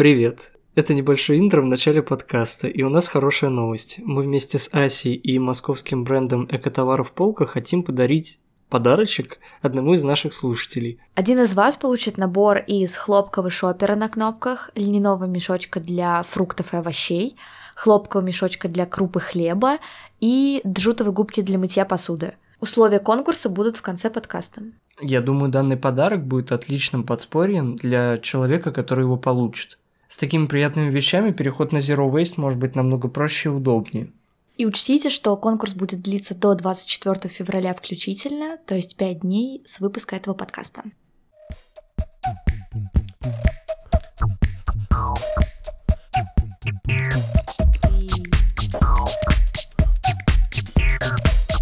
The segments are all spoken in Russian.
Привет! Это небольшой интро в начале подкаста, и у нас хорошая новость. Мы вместе с Асей и московским брендом экотоваров Полка хотим подарить подарочек одному из наших слушателей. Один из вас получит набор из хлопкового шопера на кнопках, льняного мешочка для фруктов и овощей, хлопкового мешочка для крупы хлеба и джутовой губки для мытья посуды. Условия конкурса будут в конце подкаста. Я думаю, данный подарок будет отличным подспорьем для человека, который его получит. С такими приятными вещами переход на Zero Waste может быть намного проще и удобнее. И учтите, что конкурс будет длиться до 24 февраля включительно, то есть 5 дней с выпуска этого подкаста.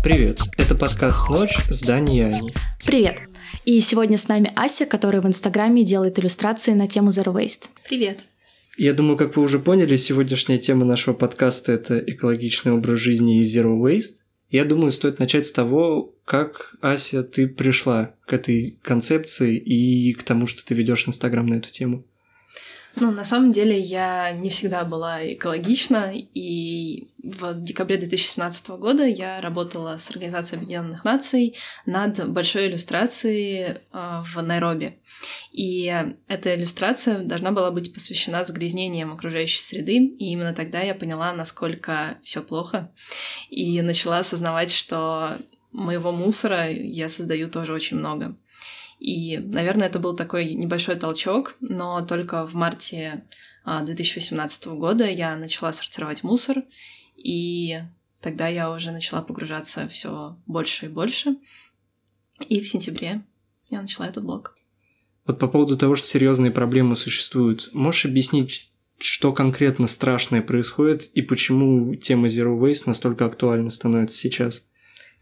Привет, это подкаст «Ночь» с Даней и Аней. Привет! И сегодня с нами Ася, которая в Инстаграме делает иллюстрации на тему Zero Waste. Привет! Я думаю, как вы уже поняли, сегодняшняя тема нашего подкаста – это экологичный образ жизни и Zero Waste. Я думаю, стоит начать с того, как, Ася, ты пришла к этой концепции и к тому, что ты ведешь Инстаграм на эту тему. Ну, на самом деле, я не всегда была экологична, и в декабре 2017 года я работала с Организацией Объединенных Наций над большой иллюстрацией а, в Найроби. И эта иллюстрация должна была быть посвящена загрязнениям окружающей среды, и именно тогда я поняла, насколько все плохо, и начала осознавать, что моего мусора я создаю тоже очень много. И, наверное, это был такой небольшой толчок, но только в марте 2018 а, года я начала сортировать мусор, и тогда я уже начала погружаться все больше и больше. И в сентябре я начала этот блог. Вот по поводу того, что серьезные проблемы существуют, можешь объяснить, что конкретно страшное происходит и почему тема Zero Waste настолько актуальна становится сейчас?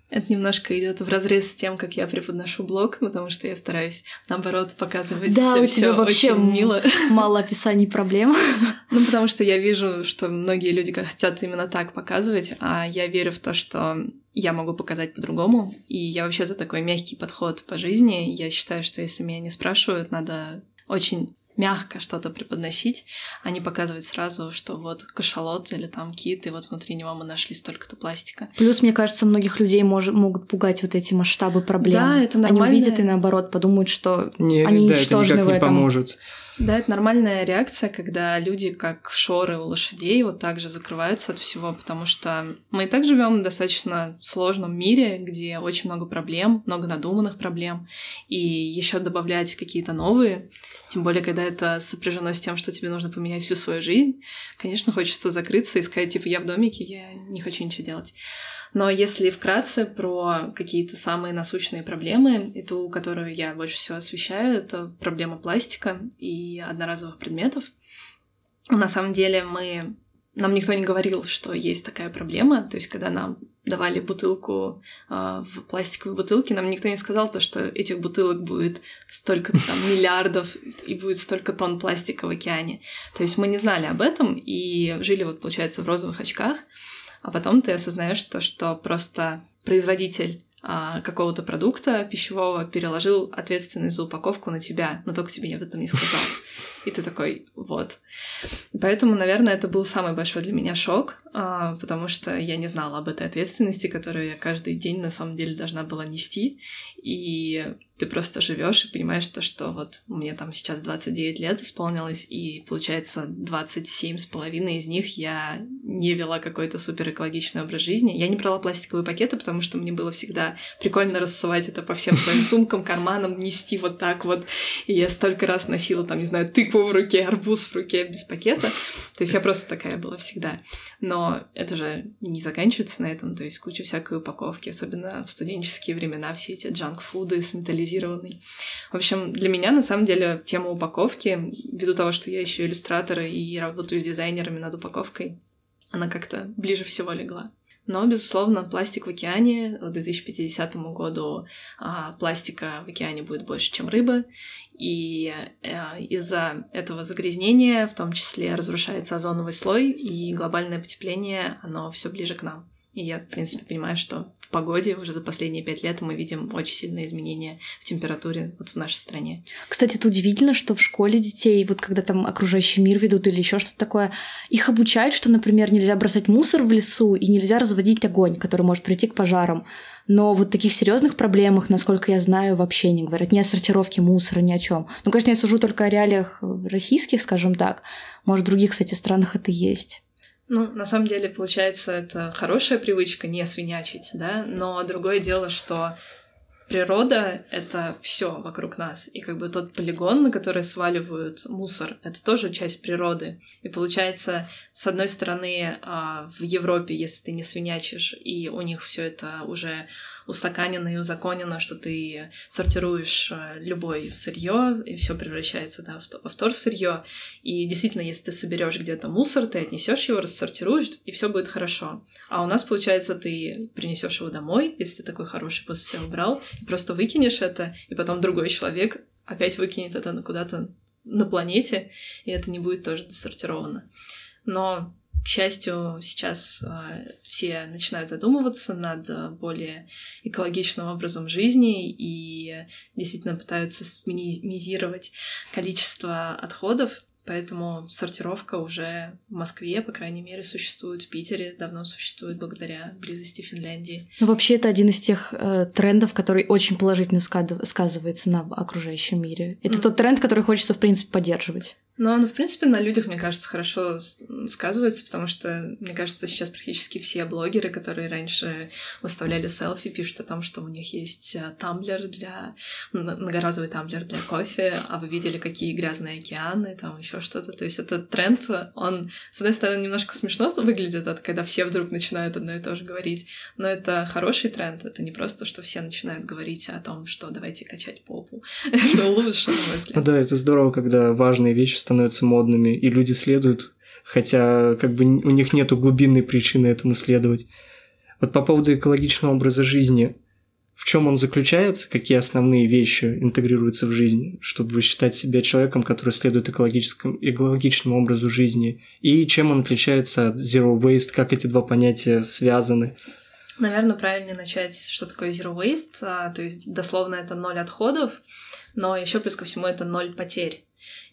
Это немножко идет в разрез с тем, как я преподношу блог, потому что я стараюсь, наоборот, показывать да, у тебя вообще очень мило. Мало описаний проблем. Ну, потому что я вижу, что многие люди хотят именно так показывать, а я верю в то, что я могу показать по-другому. И я вообще за такой мягкий подход по жизни. Я считаю, что если меня не спрашивают, надо очень мягко что-то преподносить, а не показывать сразу, что вот кашалот или там кит, и вот внутри него мы нашли столько-то пластика. Плюс, мне кажется, многих людей мож- могут пугать вот эти масштабы проблем. Да, это нормально. Они увидят и наоборот подумают, что не, они да, ничтожны это в этом. Не поможет. Да, это нормальная реакция, когда люди, как шоры у лошадей, вот так же закрываются от всего, потому что мы и так живем в достаточно сложном мире, где очень много проблем, много надуманных проблем, и еще добавлять какие-то новые, тем более, когда это сопряжено с тем, что тебе нужно поменять всю свою жизнь, конечно, хочется закрыться и сказать, типа, я в домике, я не хочу ничего делать. Но если вкратце про какие-то самые насущные проблемы, и ту, которую я больше всего освещаю, это проблема пластика и одноразовых предметов. На самом деле мы... Нам никто не говорил, что есть такая проблема. То есть, когда нам давали бутылку э, в пластиковой бутылке, нам никто не сказал то, что этих бутылок будет столько там миллиардов и будет столько тонн пластика в океане. То есть мы не знали об этом и жили вот, получается, в розовых очках а потом ты осознаешь то, что просто производитель а, какого-то продукта пищевого переложил ответственность за упаковку на тебя, но только тебе об этом не сказал. И ты такой, вот. Поэтому, наверное, это был самый большой для меня шок, а, потому что я не знала об этой ответственности, которую я каждый день на самом деле должна была нести. И ты просто живешь и понимаешь то, что вот мне там сейчас 29 лет исполнилось, и получается 27 с половиной из них я не вела какой-то супер экологичный образ жизни. Я не брала пластиковые пакеты, потому что мне было всегда прикольно рассувать это по всем своим сумкам, карманам, нести вот так вот. И я столько раз носила там, не знаю, тыкву в руке, арбуз в руке без пакета. То есть я просто такая была всегда. Но это же не заканчивается на этом, то есть куча всякой упаковки, особенно в студенческие времена, все эти джанк-фуды с металлизированной специализированный. В общем, для меня, на самом деле, тема упаковки, ввиду того, что я еще иллюстратор и работаю с дизайнерами над упаковкой, она как-то ближе всего легла. Но, безусловно, пластик в океане к 2050 году а, пластика в океане будет больше, чем рыбы, и а, из-за этого загрязнения в том числе разрушается озоновый слой, и глобальное потепление, оно все ближе к нам. И я, в принципе, понимаю, что погоде уже за последние пять лет мы видим очень сильные изменения в температуре вот в нашей стране. Кстати, это удивительно, что в школе детей, вот когда там окружающий мир ведут или еще что-то такое, их обучают, что, например, нельзя бросать мусор в лесу и нельзя разводить огонь, который может прийти к пожарам. Но вот таких серьезных проблемах, насколько я знаю, вообще не говорят. Ни о сортировке мусора, ни о чем. Ну, конечно, я сужу только о реалиях российских, скажем так. Может, в других, кстати, странах это есть. Ну, на самом деле, получается, это хорошая привычка не свинячить, да, но другое дело, что природа — это все вокруг нас. И как бы тот полигон, на который сваливают мусор, это тоже часть природы. И получается, с одной стороны, а, в Европе, если ты не свинячишь, и у них все это уже устаканено и узаконено, что ты сортируешь э, любое сырье, и все превращается да, во вторсырье. И действительно, если ты соберешь где-то мусор, ты отнесешь его, рассортируешь, и все будет хорошо. А у нас, получается, ты принесешь его домой, если ты такой хороший после себя убрал, и просто выкинешь это, и потом другой человек опять выкинет это куда-то на планете, и это не будет тоже досортировано. Но к счастью, сейчас э, все начинают задумываться над э, более экологичным образом жизни и действительно пытаются минимизировать количество отходов. Поэтому сортировка уже в Москве, по крайней мере, существует, в Питере давно существует благодаря близости Финляндии. Ну, вообще, это один из тех э, трендов, который очень положительно сказывается на окружающем мире. Это mm. тот тренд, который хочется, в принципе, поддерживать. Но оно, в принципе, на людях, мне кажется, хорошо сказывается, потому что, мне кажется, сейчас практически все блогеры, которые раньше выставляли селфи, пишут о том, что у них есть э, тамблер для... многоразовый тамблер для кофе, а вы видели, какие грязные океаны, там еще что-то. То есть этот тренд, он, с одной стороны, немножко смешно выглядит, это когда все вдруг начинают одно и то же говорить, но это хороший тренд, это не просто, что все начинают говорить о том, что давайте качать попу. Это лучше, на мой взгляд. Ну да, это здорово, когда важные вещи становятся модными, и люди следуют, хотя как бы у них нету глубинной причины этому следовать. Вот по поводу экологичного образа жизни, в чем он заключается, какие основные вещи интегрируются в жизнь, чтобы считать себя человеком, который следует экологическому, экологичному образу жизни, и чем он отличается от zero waste, как эти два понятия связаны. Наверное, правильнее начать, что такое zero waste, а, то есть дословно это ноль отходов, но еще плюс ко всему это ноль потерь.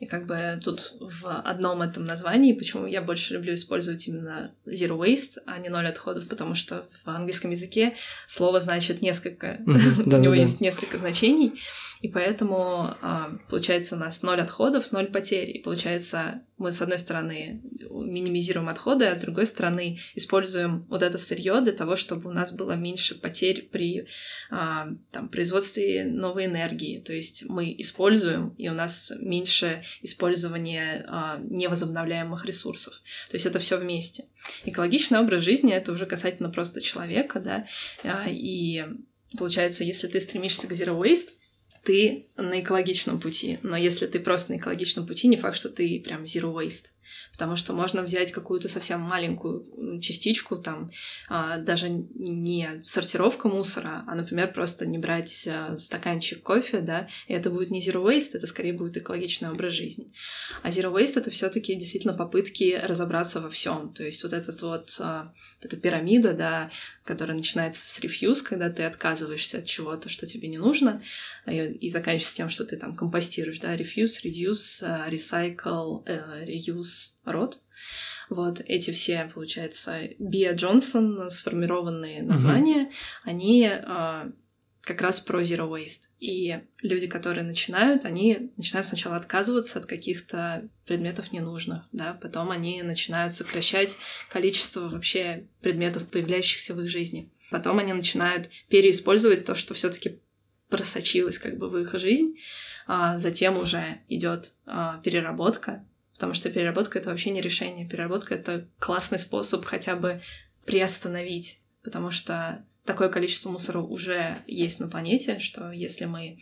И как бы тут в одном этом названии, почему я больше люблю использовать именно zero waste, а не ноль отходов, потому что в английском языке слово значит несколько, у него есть несколько значений, и поэтому а, получается у нас ноль отходов, ноль потерь, и получается мы, с одной стороны, минимизируем отходы, а с другой стороны, используем вот это сырье для того, чтобы у нас было меньше потерь при а, там, производстве новой энергии. То есть мы используем, и у нас меньше использования а, невозобновляемых ресурсов. То есть это все вместе. Экологичный образ жизни это уже касательно просто человека, да, а, и получается, если ты стремишься к zero waste, ты на экологичном пути. Но если ты просто на экологичном пути, не факт, что ты прям zero waste. Потому что можно взять какую-то совсем маленькую частичку, там, а, даже не сортировка мусора, а, например, просто не брать а, стаканчик кофе, да, и это будет не zero waste, это скорее будет экологичный образ жизни. А zero waste это все-таки действительно попытки разобраться во всем. То есть вот этот вот а, эта пирамида, да, которая начинается с рефьюз, когда ты отказываешься от чего-то, что тебе не нужно, и, и заканчивается тем, что ты там компостируешь, да, refuse, reduce, recycle, uh, рот. Вот эти все, получается, Биа Джонсон сформированные названия, mm-hmm. они uh, как раз про zero waste. И люди, которые начинают, они начинают сначала отказываться от каких-то предметов ненужных, да, потом они начинают сокращать количество вообще предметов, появляющихся в их жизни. Потом они начинают переиспользовать то, что все-таки просочилось как бы в их жизнь. А затем уже идет а, переработка, потому что переработка это вообще не решение. Переработка это классный способ хотя бы приостановить, потому что такое количество мусора уже есть на планете, что если мы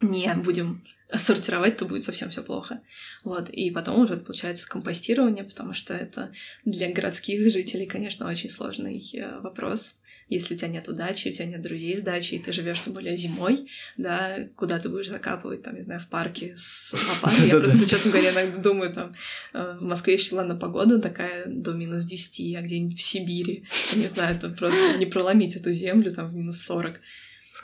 не будем сортировать, то будет совсем все плохо. Вот, и потом уже получается компостирование, потому что это для городских жителей, конечно, очень сложный э, вопрос. Если у тебя нет удачи, у тебя нет друзей с дачи, и ты живешь тем более зимой, да, куда ты будешь закапывать, там, не знаю, в парке с лопатой. Я просто, честно говоря, иногда думаю, там, э, в Москве еще, ладно, погода такая до минус 10, а где-нибудь в Сибири, не знаю, это просто не проломить эту землю, там, в минус 40.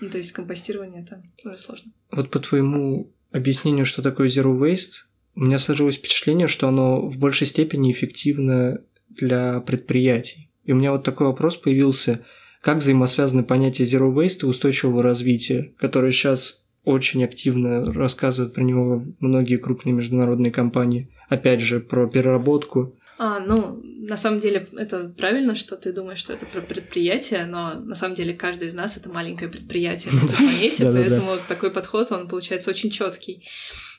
Ну, то есть компостирование это уже сложно. Вот по твоему объяснению, что такое Zero Waste, у меня сложилось впечатление, что оно в большей степени эффективно для предприятий. И у меня вот такой вопрос появился, как взаимосвязаны понятия Zero Waste и устойчивого развития, которые сейчас очень активно рассказывают про него многие крупные международные компании. Опять же, про переработку. А, ну, на самом деле, это правильно, что ты думаешь, что это про предприятие, но на самом деле каждый из нас это маленькое предприятие на этой планете, поэтому такой подход, он получается очень четкий.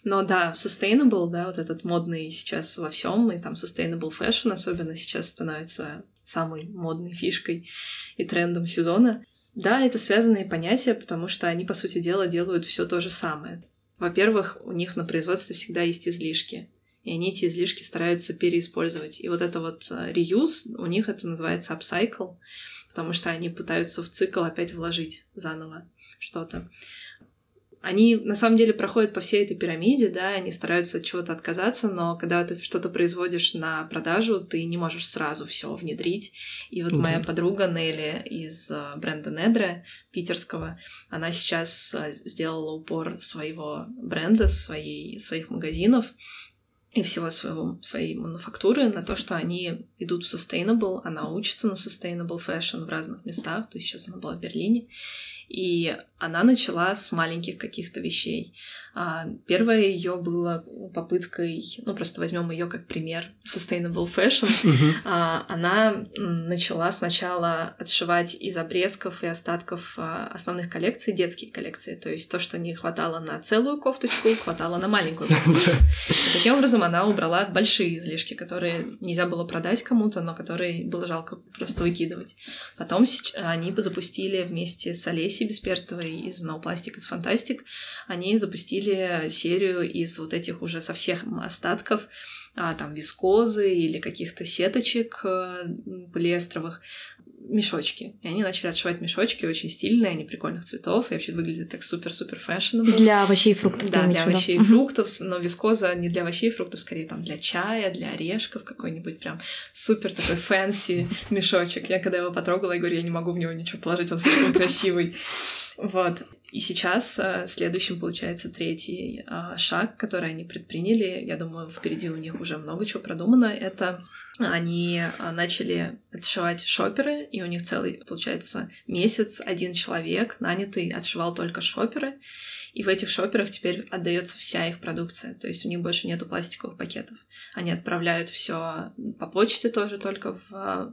Но да, sustainable, да, вот этот модный сейчас во всем, и там sustainable fashion особенно сейчас становится самой модной фишкой и трендом сезона. Да, это связанные понятия, потому что они, по сути дела, делают все то же самое. Во-первых, у них на производстве всегда есть излишки и они эти излишки стараются переиспользовать. И вот это вот реюз, у них это называется upcycle, потому что они пытаются в цикл опять вложить заново что-то. Они на самом деле проходят по всей этой пирамиде, да, они стараются от чего-то отказаться, но когда ты что-то производишь на продажу, ты не можешь сразу все внедрить. И вот mm-hmm. моя подруга Нелли из э, бренда Недре питерского, она сейчас э, сделала упор своего бренда, своей, своих магазинов и всего своего, своей мануфактуры на то, что они идут в sustainable, она учится на sustainable fashion в разных местах, то есть сейчас она была в Берлине, и она начала с маленьких каких-то вещей. А, первое ее было попыткой, ну просто возьмем ее как пример, sustainable fashion. А, она начала сначала отшивать из обрезков и остатков а, основных коллекций детские коллекции, то есть то, что не хватало на целую кофточку, хватало на маленькую кофточку. И таким образом она убрала большие излишки, которые нельзя было продать кому-то, но которые было жалко просто выкидывать. Потом они запустили вместе с Олесей Бесперстовой из No Plastic is Fantastic, они запустили запустили серию из вот этих уже со всех остатков а, там вискозы или каких-то сеточек э, полиэстровых мешочки. И они начали отшивать мешочки очень стильные, они прикольных цветов, и вообще выглядят так супер-супер fashion. Для овощей и фруктов. Да, для овощей и фруктов, но вискоза не для овощей и фруктов, скорее там для чая, для орешков, какой-нибудь прям супер такой fancy мешочек. Я когда его потрогала, я говорю, я не могу в него ничего положить, он слишком красивый. Вот. И сейчас э, следующим получается третий э, шаг, который они предприняли. Я думаю, впереди у них уже много чего продумано. Это они э, начали отшивать шоперы, и у них целый, получается, месяц один человек, нанятый, отшивал только шоперы. И в этих шоперах теперь отдается вся их продукция. То есть у них больше нету пластиковых пакетов. Они отправляют все по почте тоже, только в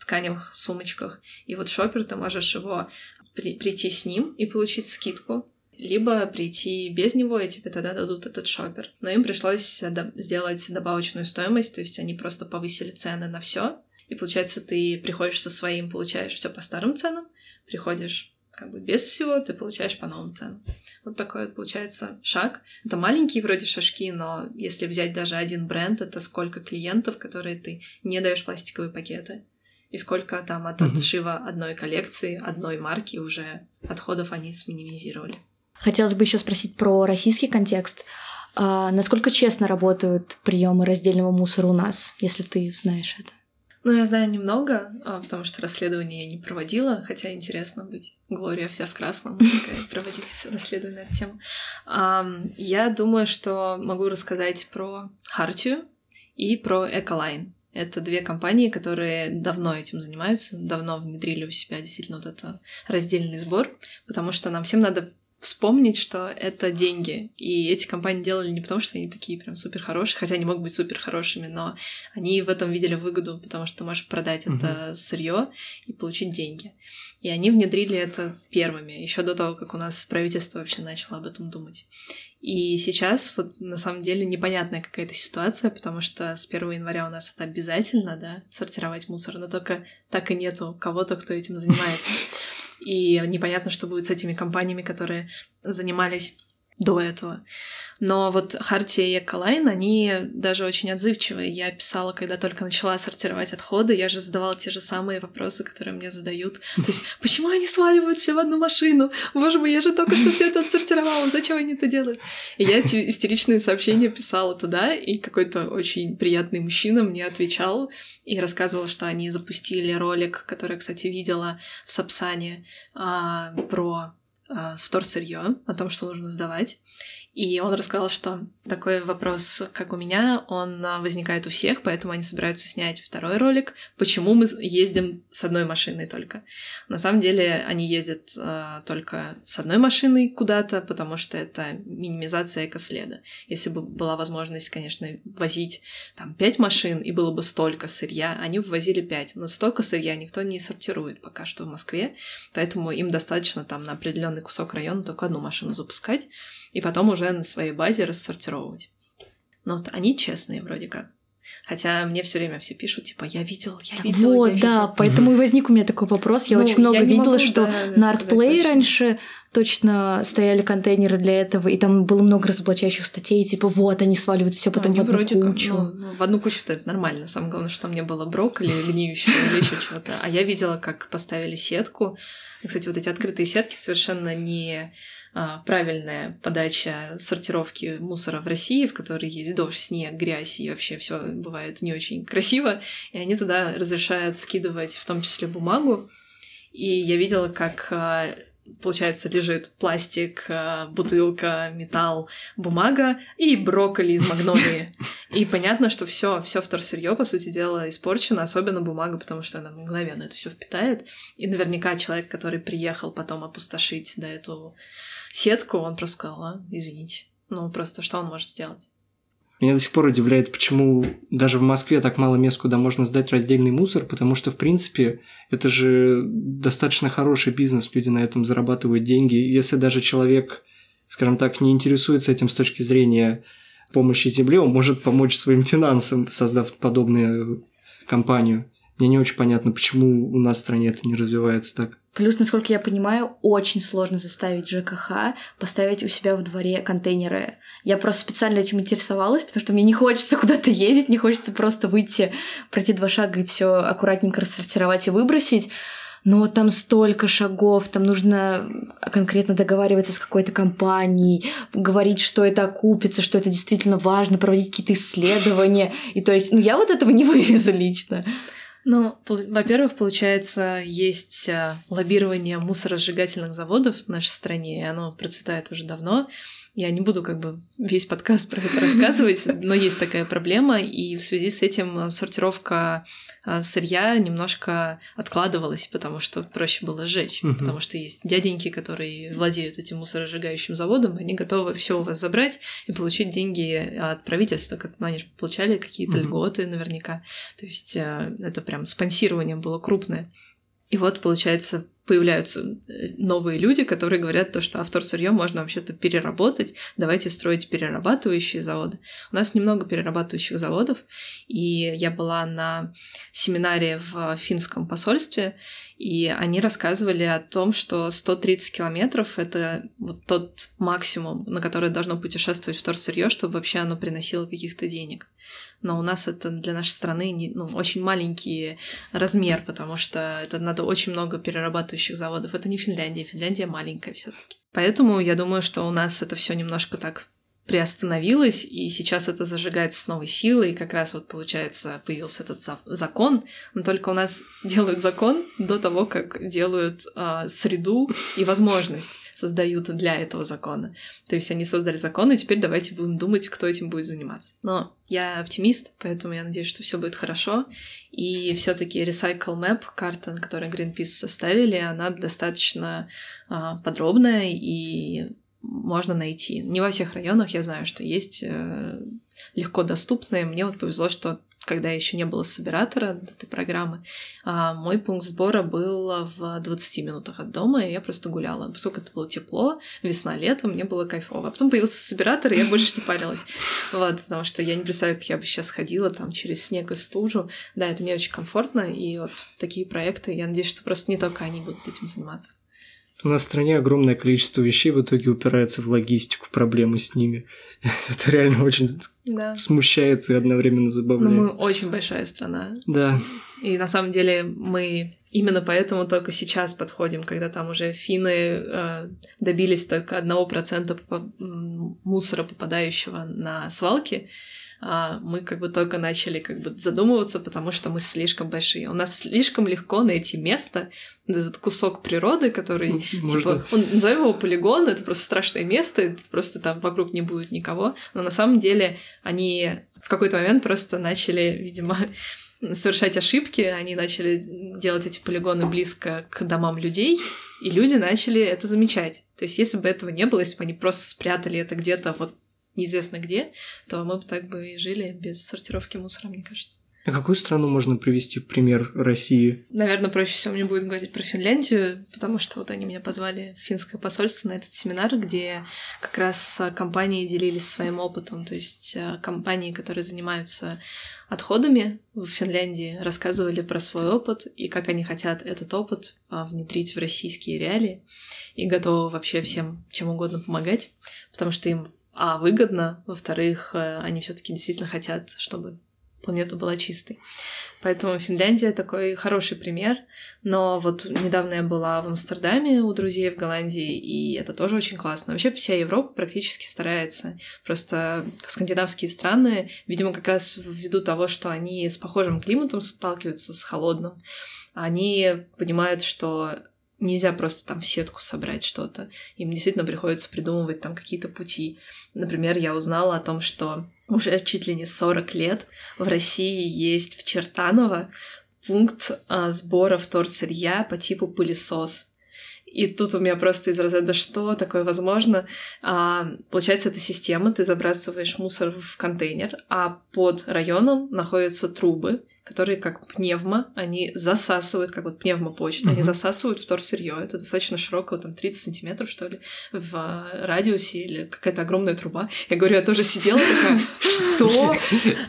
тканевых сумочках. И вот шопер, ты можешь его при, прийти с ним и получить скидку, либо прийти без него, и тебе тогда дадут этот шопер. Но им пришлось до- сделать добавочную стоимость, то есть они просто повысили цены на все. И получается, ты приходишь со своим, получаешь все по старым ценам, приходишь как бы без всего, ты получаешь по новым ценам. Вот такой вот получается шаг. Это маленькие вроде шажки, но если взять даже один бренд, это сколько клиентов, которые ты не даешь пластиковые пакеты и сколько там от отшива одной коллекции, одной марки уже отходов они сминимизировали. Хотелось бы еще спросить про российский контекст. А, насколько честно работают приемы раздельного мусора у нас, если ты знаешь это? Ну, я знаю немного, а, потому что расследование я не проводила, хотя интересно быть Глория вся в красном, проводить расследование на эту тему. Я думаю, что могу рассказать про Хартию и про Эколайн. Это две компании, которые давно этим занимаются, давно внедрили у себя действительно вот это раздельный сбор, потому что нам всем надо вспомнить, что это деньги. И эти компании делали не потому, что они такие прям супер хорошие, хотя они могут быть супер хорошими, но они в этом видели выгоду, потому что ты можешь продать uh-huh. это сырье и получить деньги. И они внедрили это первыми, еще до того, как у нас правительство вообще начало об этом думать. И сейчас вот на самом деле непонятная какая-то ситуация, потому что с 1 января у нас это обязательно, да, сортировать мусор, но только так и нету кого-то, кто этим занимается. И непонятно, что будет с этими компаниями, которые занимались до этого. Но вот Хартия и Эколайн, они даже очень отзывчивые. Я писала, когда только начала сортировать отходы, я же задавала те же самые вопросы, которые мне задают. То есть, почему они сваливают все в одну машину? Боже мой, я же только что все это отсортировала, зачем они это делают? И я эти истеричные сообщения писала туда, и какой-то очень приятный мужчина мне отвечал и рассказывал, что они запустили ролик, который, кстати, видела в Сапсане, а, про вторсырье, о том, что нужно сдавать. И он рассказал, что такой вопрос, как у меня, он а, возникает у всех, поэтому они собираются снять второй ролик, почему мы ездим с одной машиной только. На самом деле они ездят э, только с одной машиной куда-то, потому что это минимизация экоследа. Если бы была возможность, конечно, возить там пять машин и было бы столько сырья, они бы возили пять. Но столько сырья никто не сортирует пока что в Москве, поэтому им достаточно там на определенный кусок района только одну машину запускать и потом уже на своей базе рассортировывать. Но вот они честные вроде как. Хотя мне все время все пишут, типа, я видел, я видел. Вот, я да, видел. поэтому и возник у меня такой вопрос. Я Ну, очень много я видела, могу, что да, на ArtPlay точно. раньше точно стояли контейнеры для этого, и там было много разоблачающих статей, типа, вот, они сваливают все потом Они в одну вроде как, кучу. ну, ну, в одну кучу это нормально. Самое главное, что там не было брокколи гниющего или еще чего-то. А я видела, как поставили сетку. Кстати, вот эти открытые сетки совершенно не правильная подача сортировки мусора в России, в которой есть дождь, снег, грязь и вообще все бывает не очень красиво. И они туда разрешают скидывать в том числе бумагу. И я видела, как а, получается, лежит пластик, а, бутылка, металл, бумага и брокколи из магнолии. И понятно, что все, все вторсырье, по сути дела, испорчено, особенно бумага, потому что она мгновенно это все впитает. И наверняка человек, который приехал потом опустошить да, эту сетку, он просто сказал, а, извините. Ну, просто что он может сделать? Меня до сих пор удивляет, почему даже в Москве так мало мест, куда можно сдать раздельный мусор, потому что, в принципе, это же достаточно хороший бизнес, люди на этом зарабатывают деньги. Если даже человек, скажем так, не интересуется этим с точки зрения помощи земле, он может помочь своим финансам, создав подобную компанию. Мне не очень понятно, почему у нас в стране это не развивается так. Плюс, насколько я понимаю, очень сложно заставить ЖКХ поставить у себя в дворе контейнеры. Я просто специально этим интересовалась, потому что мне не хочется куда-то ездить, не хочется просто выйти, пройти два шага и все аккуратненько рассортировать и выбросить. Но там столько шагов, там нужно конкретно договариваться с какой-то компанией, говорить, что это окупится, что это действительно важно, проводить какие-то исследования. И то есть, ну я вот этого не вывезу лично. Ну, во-первых, получается, есть а, лоббирование мусоросжигательных заводов в нашей стране, и оно процветает уже давно. Я не буду как бы весь подкаст про это рассказывать, но есть такая проблема, и в связи с этим а, сортировка а, сырья немножко откладывалась, потому что проще было сжечь, Мгм. потому что есть дяденьки, которые владеют этим мусоросжигающим заводом, они готовы все у вас забрать и получить деньги от правительства, как ну, они же получали какие-то Мгм. льготы наверняка, то есть э, это прям спонсирование было крупное. И вот, получается, появляются э, новые люди, которые говорят то, что автор сырье можно вообще-то переработать, давайте строить перерабатывающие заводы. У нас немного перерабатывающих заводов, и я была на семинаре в финском посольстве, и они рассказывали о том, что 130 километров — это вот тот максимум, на который должно путешествовать вторсырье, чтобы вообще оно приносило каких-то денег. Но у нас это для нашей страны не- ну, очень маленький размер, потому что это надо очень много перерабатывающих заводов. Это не Финляндия, Финляндия маленькая все таки Поэтому я думаю, что у нас это все немножко так приостановилось, и сейчас это зажигается с новой силой, и как раз вот, получается, появился этот за- закон, но только у нас делают закон до того, как делают а, среду и возможность создают для этого закона. То есть они создали закон, и теперь давайте будем думать, кто этим будет заниматься. Но я оптимист, поэтому я надеюсь, что все будет хорошо. И все-таки Recycle Map, карта, на которой Greenpeace составили, она достаточно а, подробная и можно найти. Не во всех районах я знаю, что есть э, легко доступные. Мне вот повезло, что когда еще не было собиратора этой программы, а, мой пункт сбора был в 20 минутах от дома, и я просто гуляла. Поскольку это было тепло, весна, лето, мне было кайфово. А потом появился собиратор, и я больше не парилась. Вот, потому что я не представляю, как я бы сейчас ходила там через снег и стужу. Да, это не очень комфортно, и вот такие проекты, я надеюсь, что просто не только они будут этим заниматься. У нас в стране огромное количество вещей в итоге упирается в логистику, проблемы с ними. Это реально очень Да. смущает и одновременно Но забавляет. мы очень большая страна. Да, И на самом деле мы именно поэтому только сейчас подходим, когда там уже финны э, добились только одного процента мусора, попадающего на свалки. А мы как бы только начали как бы задумываться, потому что мы слишком большие. У нас слишком легко найти место, этот кусок природы, который можно... Типа, он, назовем его полигон, это просто страшное место, просто там вокруг не будет никого. Но на самом деле они в какой-то момент просто начали, видимо, совершать ошибки, они начали делать эти полигоны близко к домам людей, и люди начали это замечать. То есть если бы этого не было, если бы они просто спрятали это где-то вот неизвестно где, то мы бы так бы и жили без сортировки мусора, мне кажется. А какую страну можно привести в пример России? Наверное, проще всего мне будет говорить про Финляндию, потому что вот они меня позвали в финское посольство на этот семинар, где как раз компании делились своим опытом. То есть а, компании, которые занимаются отходами в Финляндии, рассказывали про свой опыт и как они хотят этот опыт а, внедрить в российские реалии и готовы вообще всем чем угодно помогать, потому что им а выгодно, во-вторых, э, они все-таки действительно хотят, чтобы планета была чистой. Поэтому Финляндия такой хороший пример. Но вот недавно я была в Амстердаме у друзей в Голландии, и это тоже очень классно. Вообще вся Европа практически старается. Просто скандинавские страны, видимо, как раз ввиду того, что они с похожим климатом сталкиваются с холодным, они понимают, что нельзя просто там в сетку собрать что-то. Им действительно приходится придумывать там какие-то пути. Например, я узнала о том, что уже чуть ли не 40 лет в России есть в Чертаново пункт а, сбора вторсырья по типу пылесос. И тут у меня просто из разряда что такое возможно? А, получается, это система, ты забрасываешь мусор в контейнер, а под районом находятся трубы, которые как пневмо, они засасывают, как вот пневмопочта, они Мгм. засасывают вторсырье. Это достаточно широкого, там 30 сантиметров, что ли, в а, радиусе или какая-то огромная труба. Я говорю, я тоже сидела такая, что?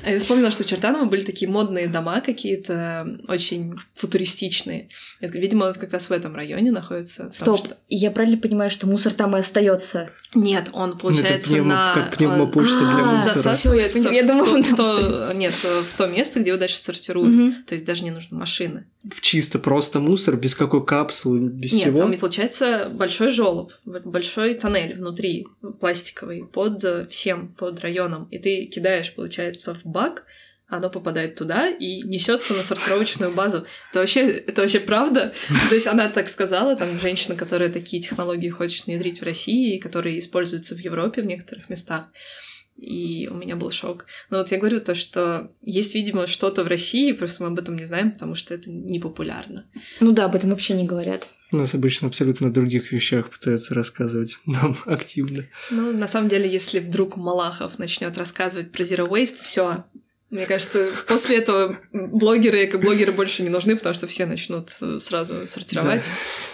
А я вспомнила, что в Чертаново были такие модные дома какие-то очень футуристичные. Я говорю, видимо, как раз в этом районе находится. Стоп, что- я правильно понимаю, что мусор там и остается? Нет, он, получается, пневмо- на... как пневмопочта для а, мусора. Засасывается я в думала, он в. Нет, в то место, где его дальше сортируют. Мгм. То есть даже не нужны машины. В чисто просто мусор, без какой капсулы, без Нет, всего? там получается большой желоб, большой тоннель внутри пластиковый под э, всем, под районом. И ты кидаешь, получается, в бак, оно попадает туда и несется на сортировочную базу. Это вообще, это вообще правда? То есть она так сказала, там женщина, которая такие технологии хочет внедрить в России, и которые используются в Европе в некоторых местах. И у меня был шок. Но вот я говорю то, что есть, видимо, что-то в России, просто мы об этом не знаем, потому что это не популярно. Ну да, об этом вообще не говорят. У нас обычно абсолютно о других вещах пытаются рассказывать нам активно. Ну, на самом деле, если вдруг Малахов начнет рассказывать про Zero Waste, все. Мне кажется, после этого блогеры, эко-блогеры больше не нужны, потому что все начнут э, сразу сортировать.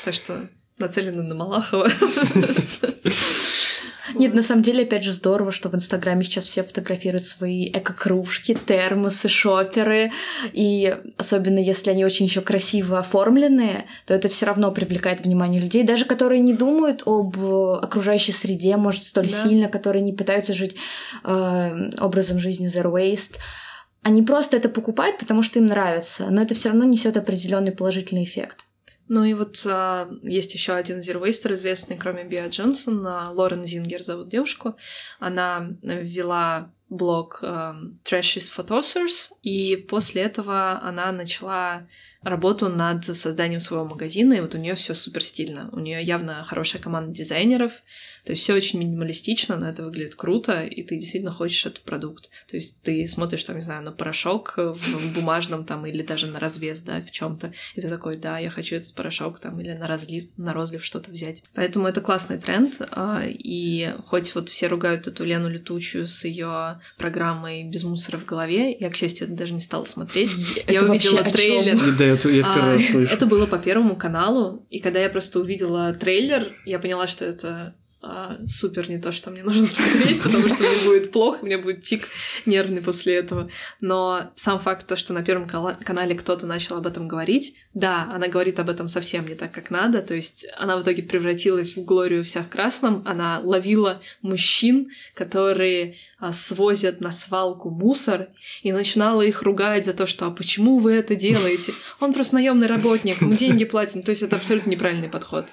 Так что нацелены на Малахова. Нет, на самом деле, опять же, здорово, что в Инстаграме сейчас все фотографируют свои эко-кружки, термосы, шоперы. И особенно если они очень еще красиво оформленные, то это все равно привлекает внимание людей, даже которые не думают об окружающей среде, может, столь Да. сильно, которые не пытаются жить э, образом жизни Zero Waste. Они просто это покупают, потому что им нравится, но это все равно несет определенный положительный эффект. Ну и вот а, есть еще один Waster известный, кроме Биа Джонсон, а, Лорен Зингер зовут девушку. Она ввела блог эм, Trash is Photosers, и после этого она начала работу над созданием своего магазина, и вот у нее все супер стильно. У нее явно хорошая команда дизайнеров, то есть все очень минималистично, но это выглядит круто, и ты действительно хочешь этот продукт. То есть ты смотришь там, не знаю, на порошок в бумажном там или даже на развес, да, в чем-то, и ты такой, да, я хочу этот порошок там или на разлив, на розлив что-то взять. Поэтому это классный тренд, а, и хоть вот все ругают эту Лену Летучую с ее программой «Без мусора в голове», я, к счастью, это даже не стала смотреть. Я увидела трейлер. Да, я в первый А, слышу. Это было по Первому каналу, и когда я просто увидела трейлер, я поняла, что это а, супер не то, что мне нужно смотреть, потому что мне будет плохо, мне будет тик нервный после этого. Но сам факт то, что на Первом канале кто-то начал об этом говорить, да, она говорит об этом совсем не так, как надо, то есть она в итоге превратилась в Глорию вся в красном, она ловила мужчин, которые а, свозят на свалку мусор, и начинала их ругать за то, что «а почему вы это делаете? Он просто наемный работник, мы деньги платим». То есть это абсолютно неправильный подход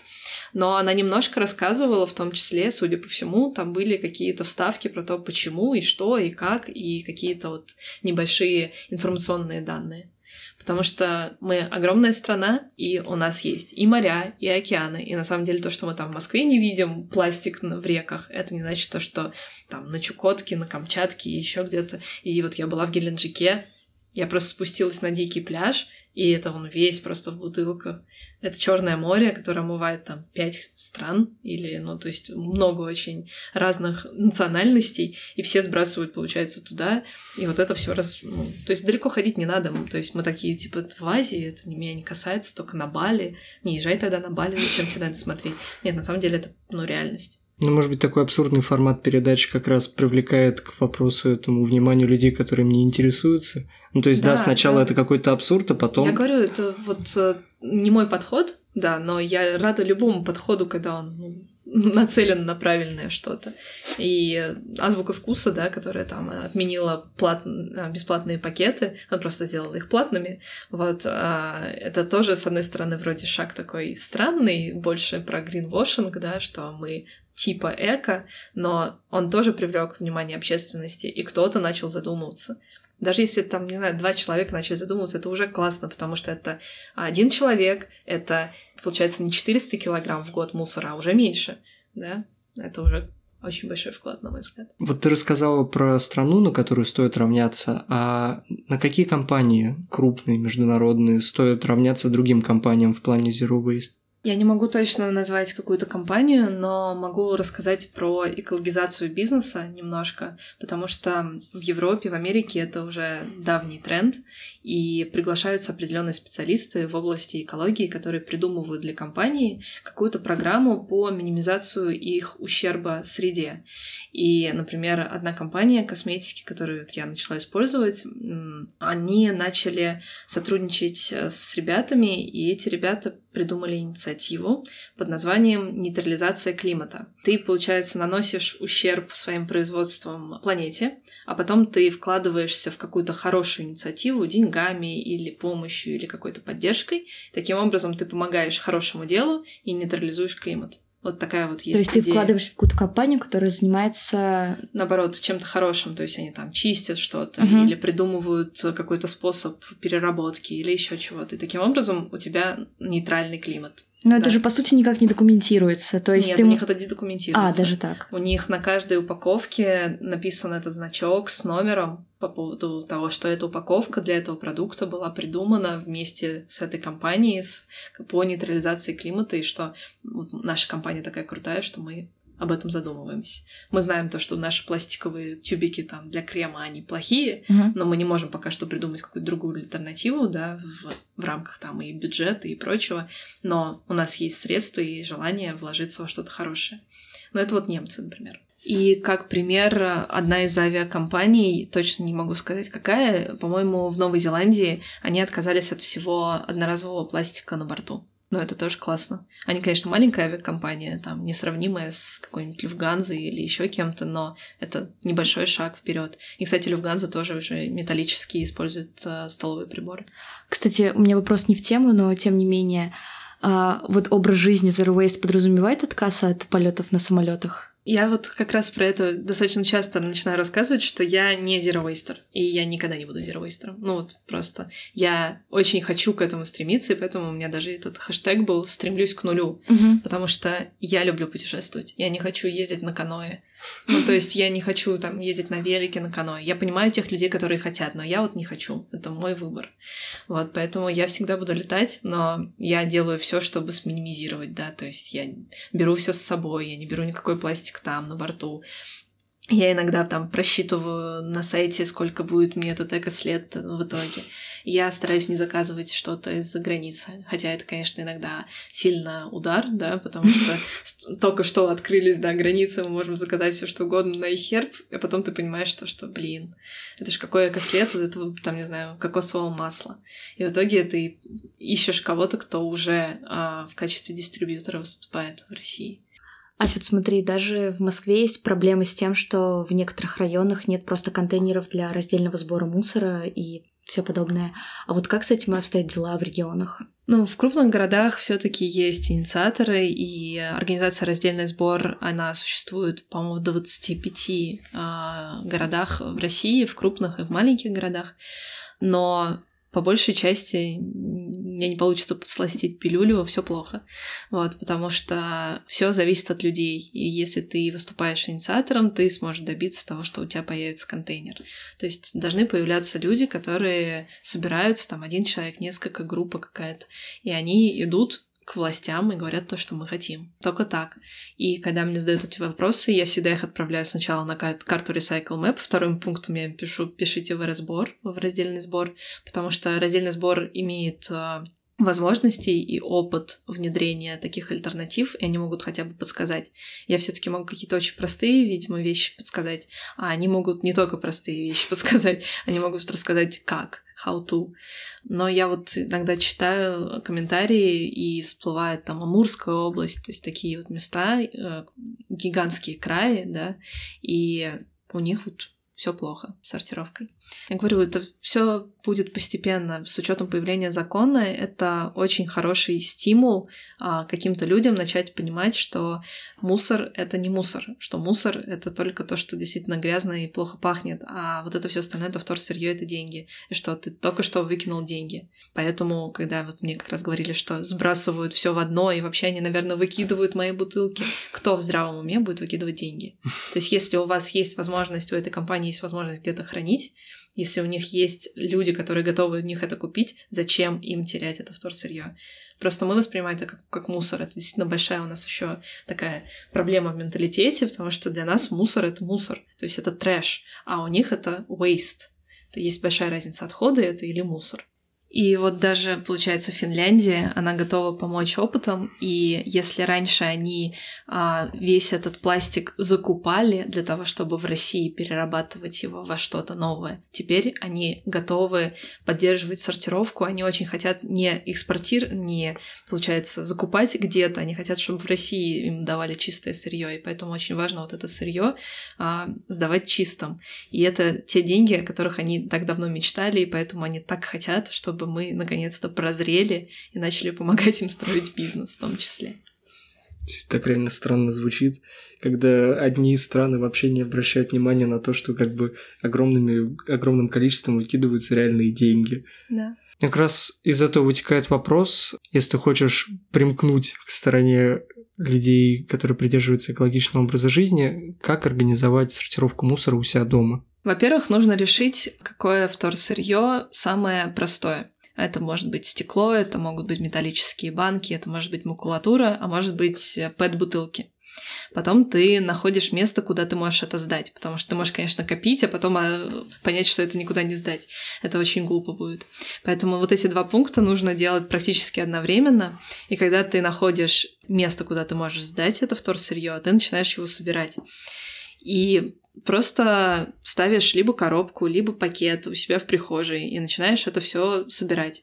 но она немножко рассказывала, в том числе, судя по всему, там были какие-то вставки про то, почему и что и как, и какие-то вот небольшие информационные данные. Потому что мы огромная страна, и у нас есть и моря, и океаны. И на самом деле то, что мы там в Москве не видим, пластик в реках, это не значит то, что там на Чукотке, на Камчатке и еще где-то. И вот я была в Геленджике, я просто спустилась на дикий пляж, и это он весь просто в бутылках. Это Черное море, которое омывает там пять стран, или, ну, то есть много очень разных национальностей, и все сбрасывают, получается, туда, и вот это все раз... Ну, то есть далеко ходить не надо, то есть мы такие, типа, в Азии, это меня не касается, только на Бали. Не езжай тогда на Бали, зачем всегда это смотреть? Нет, на самом деле это, ну, реальность. Ну, может быть, такой абсурдный формат передачи как раз привлекает к вопросу этому вниманию людей, которые мне интересуются. Ну, то есть, да, да сначала да. это какой-то абсурд, а потом... Я говорю, это вот э, не мой подход, да, но я рада любому подходу, когда он ну, нацелен на правильное что-то. И азбука вкуса, да, которая там отменила плат... бесплатные пакеты, она просто сделала их платными. Вот а, это тоже, с одной стороны, вроде шаг такой странный, больше про гринвошинг, да, что мы типа эко, но он тоже привлек внимание общественности, и кто-то начал задумываться. Даже если там, не знаю, два человека начали задумываться, это уже классно, потому что это один человек, это, получается, не 400 килограмм в год мусора, а уже меньше, да? Это уже очень большой вклад, на мой взгляд. Вот ты рассказала про страну, на которую стоит равняться, а на какие компании крупные, международные стоит равняться другим компаниям в плане Zero Waste? Я не могу точно назвать какую-то компанию, но могу рассказать про экологизацию бизнеса немножко, потому что в Европе, в Америке это уже давний тренд, и приглашаются определенные специалисты в области экологии, которые придумывают для компании какую-то программу по минимизацию их ущерба среде. И, например, одна компания косметики, которую я начала использовать, они начали сотрудничать э, с ребятами, и эти ребята придумали инициативу под названием «Нейтрализация климата». Ты, получается, наносишь ущерб своим производством планете, а потом ты вкладываешься в какую-то хорошую инициативу деньгами или помощью или какой-то поддержкой. Таким образом, ты помогаешь хорошему делу и нейтрализуешь климат. Вот такая вот есть. То есть идея. ты вкладываешь в какую-то компанию, которая занимается. Наоборот, чем-то хорошим. То есть они там чистят что-то uh-huh. или придумывают какой-то способ переработки или еще чего-то. И таким образом у тебя нейтральный климат. Но да. это же, по сути, никак не документируется. То есть Нет, ты... у них это не документируется. А, даже так. У них на каждой упаковке написан этот значок с номером по поводу того, что эта упаковка для этого продукта была придумана вместе с этой компанией с, по нейтрализации климата, и что вот, наша компания такая крутая, что мы об этом задумываемся. Мы знаем то, что наши пластиковые тюбики там для крема, они плохие, uh-huh. но мы не можем пока что придумать какую-то другую альтернативу, да, в, в рамках там и бюджета и прочего, но у нас есть средства и желание вложиться во что-то хорошее. Но это вот немцы, например. И как пример, одна из авиакомпаний, точно не могу сказать какая, по-моему, в Новой Зеландии они отказались от всего одноразового пластика на борту но это тоже классно. Они, конечно, маленькая авиакомпания, там, несравнимая с какой-нибудь Люфганзой или еще кем-то, но это небольшой шаг вперед. И, кстати, Люфганза тоже уже металлические использует э, столовые приборы. Кстати, у меня вопрос не в тему, но тем не менее, э, вот образ жизни Zero Waste подразумевает отказ от полетов на самолетах? Я вот как раз про это достаточно часто начинаю рассказывать, что я не zero waster, и я никогда не буду zero waster. Ну вот просто я очень хочу к этому стремиться, и поэтому у меня даже этот хэштег был «стремлюсь к нулю», угу. потому что я люблю путешествовать, я не хочу ездить на каное, ну, то есть я не хочу там ездить на велике, на каноэ. Я понимаю тех людей, которые хотят, но я вот не хочу. Это мой выбор. Вот, поэтому я всегда буду летать, но я делаю все, чтобы сминимизировать, да, то есть я беру все с собой, я не беру никакой пластик там, на борту. Я иногда там просчитываю на сайте, сколько будет мне этот эко-след в итоге. Я стараюсь не заказывать что-то из-за границы. Хотя это, конечно, иногда сильно удар, да, потому что только что открылись, да, границы, мы можем заказать все что угодно на iHerb, а потом ты понимаешь, что, что блин, это же какой эко-след этого, там, не знаю, кокосового масла. И в итоге ты ищешь кого-то, кто уже а, в качестве дистрибьютора выступает в России. А вот смотри, даже в Москве есть проблемы с тем, что в некоторых районах нет просто контейнеров для раздельного сбора мусора и все подобное. А вот как с этим обстоят дела в регионах? Ну, в крупных городах все-таки есть инициаторы, и организация «Раздельный сбор», она существует, по-моему, в 25 э, городах в России, в крупных и в маленьких городах. Но по большей части мне не получится подсластить пилюлю, все плохо. Вот, потому что все зависит от людей. И если ты выступаешь инициатором, ты сможешь добиться того, что у тебя появится контейнер. То есть должны появляться люди, которые собираются, там один человек, несколько группа какая-то, и они идут к властям и говорят то, что мы хотим. Только так. И когда мне задают эти вопросы, я всегда их отправляю сначала на кар- карту Recycle Map, вторым пунктом я пишу «пишите в разбор», в раздельный сбор, потому что раздельный сбор имеет возможности и опыт внедрения таких альтернатив, и они могут хотя бы подсказать. Я все таки могу какие-то очень простые, видимо, вещи подсказать, а они могут не только простые вещи подсказать, они могут рассказать как, how to. Но я вот иногда читаю комментарии, и всплывает там Амурская область, то есть такие вот места, э, гигантские краи, да, и у них вот все плохо с сортировкой. Я говорю, это все будет постепенно. С учетом появления закона, это очень хороший стимул а, каким-то людям начать понимать, что мусор это не мусор, что мусор это только то, что действительно грязно и плохо пахнет, а вот это все остальное это вторсырье, это деньги. И что ты только что выкинул деньги. Поэтому, когда вот мне как раз говорили, что сбрасывают все в одно, и вообще они, наверное, выкидывают мои бутылки, кто в здравом уме будет выкидывать деньги? То есть, если у вас есть возможность, у этой компании есть возможность где-то хранить, если у них есть люди, которые готовы у них это купить, зачем им терять это вторсырье? Просто мы воспринимаем это как, как мусор. Это действительно большая у нас еще такая проблема в менталитете, потому что для нас мусор это мусор, то есть это трэш, а у них это waste. Есть большая разница, отходы это или мусор. И вот даже, получается, Финляндия, она готова помочь опытом, и если раньше они а, весь этот пластик закупали для того, чтобы в России перерабатывать его во что-то новое, теперь они готовы поддерживать сортировку, они очень хотят не экспортировать, не, получается, закупать где-то, они хотят, чтобы в России им давали чистое сырье, и поэтому очень важно вот это сырье а, сдавать чистым. И это те деньги, о которых они так давно мечтали, и поэтому они так хотят, чтобы чтобы мы наконец-то прозрели и начали помогать им строить бизнес в том числе. Так реально странно звучит, когда одни страны вообще не обращают внимания на то, что как бы огромными, огромным количеством выкидываются реальные деньги. Да. Как раз из этого вытекает вопрос, если ты хочешь примкнуть к стороне людей, которые придерживаются экологичного образа жизни, как организовать сортировку мусора у себя дома? Во-первых, нужно решить, какое вторсырье самое простое. Это может быть стекло, это могут быть металлические банки, это может быть макулатура, а может быть э, пэт-бутылки. Потом ты находишь место, куда ты можешь это сдать, потому что ты можешь, конечно, копить, а потом а, понять, что это никуда не сдать. Это очень глупо будет. Поэтому вот эти два пункта нужно делать практически одновременно, и когда ты находишь место, куда ты можешь сдать это вторсырье, ты начинаешь его собирать. И просто ставишь либо коробку, либо пакет у себя в прихожей и начинаешь это все собирать.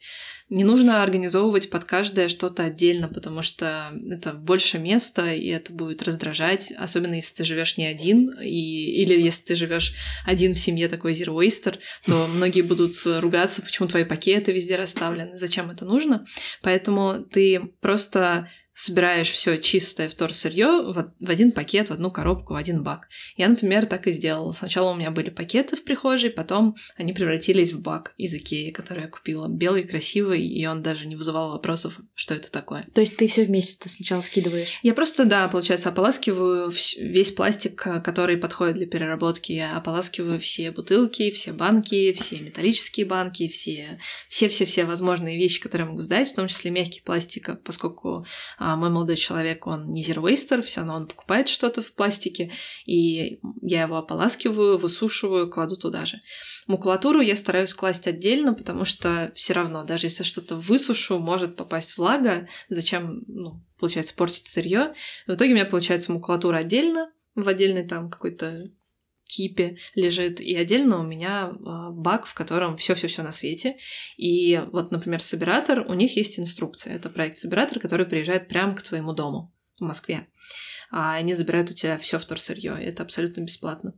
Не нужно организовывать под каждое что-то отдельно, потому что это больше места, и это будет раздражать, особенно если ты живешь не один, и, или если ты живешь один в семье такой zero waster, то многие будут ругаться, почему твои пакеты везде расставлены, зачем это нужно. Поэтому ты просто собираешь все чистое вторсырье в, в один пакет, в одну коробку, в один бак. Я, например, так и сделала. Сначала у меня были пакеты в прихожей, потом они превратились в бак из Икеи, который я купила. Белый, красивый и он даже не вызывал вопросов, что это такое. То есть ты все вместе сначала скидываешь? Я просто, да, получается, ополаскиваю весь пластик, который подходит для переработки. Я ополаскиваю все бутылки, все банки, все металлические банки, все, все-все-все возможные вещи, которые я могу сдать, в том числе мягкий пластик, поскольку а, мой молодой человек, он не waster, все равно он покупает что-то в пластике, и я его ополаскиваю, высушиваю, кладу туда же. Макулатуру я стараюсь класть отдельно, потому что все равно, даже если что-то высушу, может попасть влага, зачем, ну, получается, портить сырье. В итоге у меня получается макулатура отдельно, в отдельной там какой-то кипе лежит, и отдельно у меня э, бак, в котором все-все-все на свете. И вот, например, Собиратор, у них есть инструкция. Это проект Собиратор, который приезжает прямо к твоему дому в Москве. А они забирают у тебя все вторсырье. Это абсолютно бесплатно.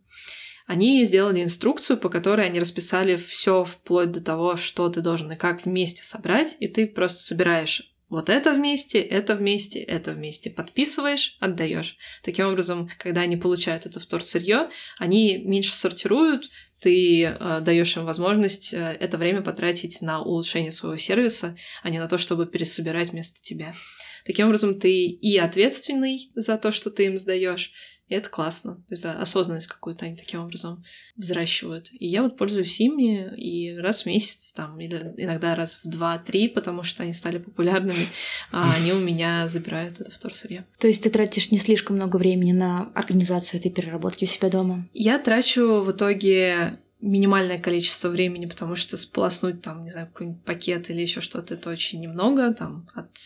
Они сделали инструкцию, по которой они расписали все вплоть до того, что ты должен и как вместе собрать, и ты просто собираешь вот это вместе, это вместе, это вместе. Подписываешь, отдаешь. Таким образом, когда они получают это вторсырье, они меньше сортируют, ты э, даешь им возможность э, это время потратить на улучшение своего сервиса, а не на то, чтобы пересобирать вместо тебя. Таким образом, ты и ответственный за то, что ты им сдаешь, и это классно. То есть да, осознанность какую-то они таким образом взращивают. И я вот пользуюсь ими и раз в месяц, там, или иногда раз в два-три, потому что они стали популярными, а они у меня забирают это вторсырье. То есть ты тратишь не слишком много времени на организацию этой переработки у себя дома? Я трачу в итоге минимальное количество времени, потому что сполоснуть там, не знаю, какой-нибудь пакет или еще что-то, это очень немного, там, от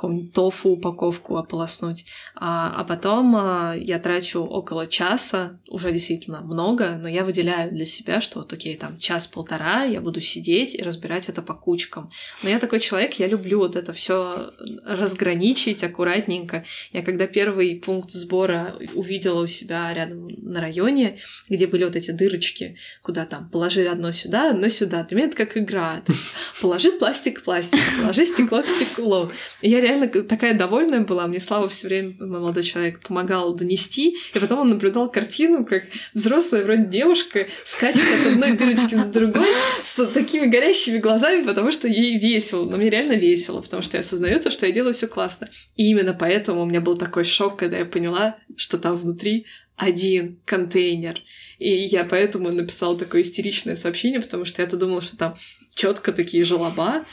какого-нибудь тофу упаковку ополоснуть. А, а потом а, я трачу около часа, уже действительно много, но я выделяю для себя, что вот окей, там час-полтора я буду сидеть и разбирать это по кучкам. Но я такой человек, я люблю вот это все разграничить аккуратненько. Я когда первый пункт сбора увидела у себя рядом на районе, где были вот эти дырочки, куда там положи одно сюда, одно сюда. Для меня это как игра. То есть положи пластик к пластику, положи стекло к стеклу. И я реально такая довольная была. Мне Слава все время, мой молодой человек, помогал донести. И потом он наблюдал картину, как взрослая вроде девушка скачет от одной дырочки до другой с такими горящими глазами, потому что ей весело. Но мне реально весело, потому что я осознаю то, что я делаю все классно. И именно поэтому у меня был такой шок, когда я поняла, что там внутри один контейнер. И я поэтому написала такое истеричное сообщение, потому что я-то думала, что там четко такие желоба,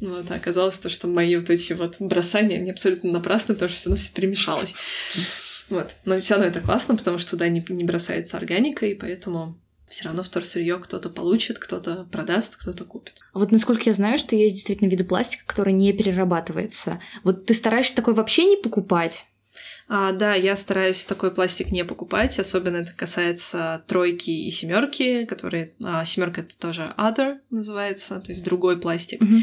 вот, а оказалось то, что мои вот эти вот бросания, они абсолютно напрасны, потому что все равно все перемешалось. Вот. Но все равно это классно, потому что туда не, не бросается органика, и поэтому все равно вторсырье кто-то получит, кто-то продаст, кто-то купит. А вот насколько я знаю, что есть действительно виды пластика, который не перерабатывается. Вот ты стараешься такой вообще не покупать? А, да, я стараюсь такой пластик не покупать, особенно это касается тройки и семерки, которые а, семерка это тоже other называется, то есть другой пластик. Mm-hmm.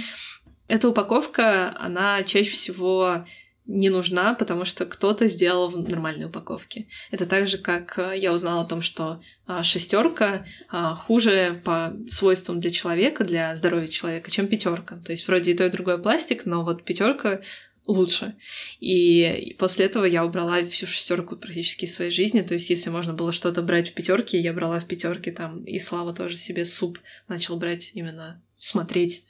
Эта упаковка, она чаще всего не нужна, потому что кто-то сделал в нормальной упаковке. Это так же, как э, я узнала о том, что а, шестерка а, хуже по свойствам для человека, для здоровья человека, чем пятерка. То есть вроде и то, и другое пластик, но вот пятерка лучше. И после этого я убрала всю шестерку практически из своей жизни. То есть, если можно было что-то брать в пятерке, я брала в пятерке там. И Слава тоже себе суп начал брать именно смотреть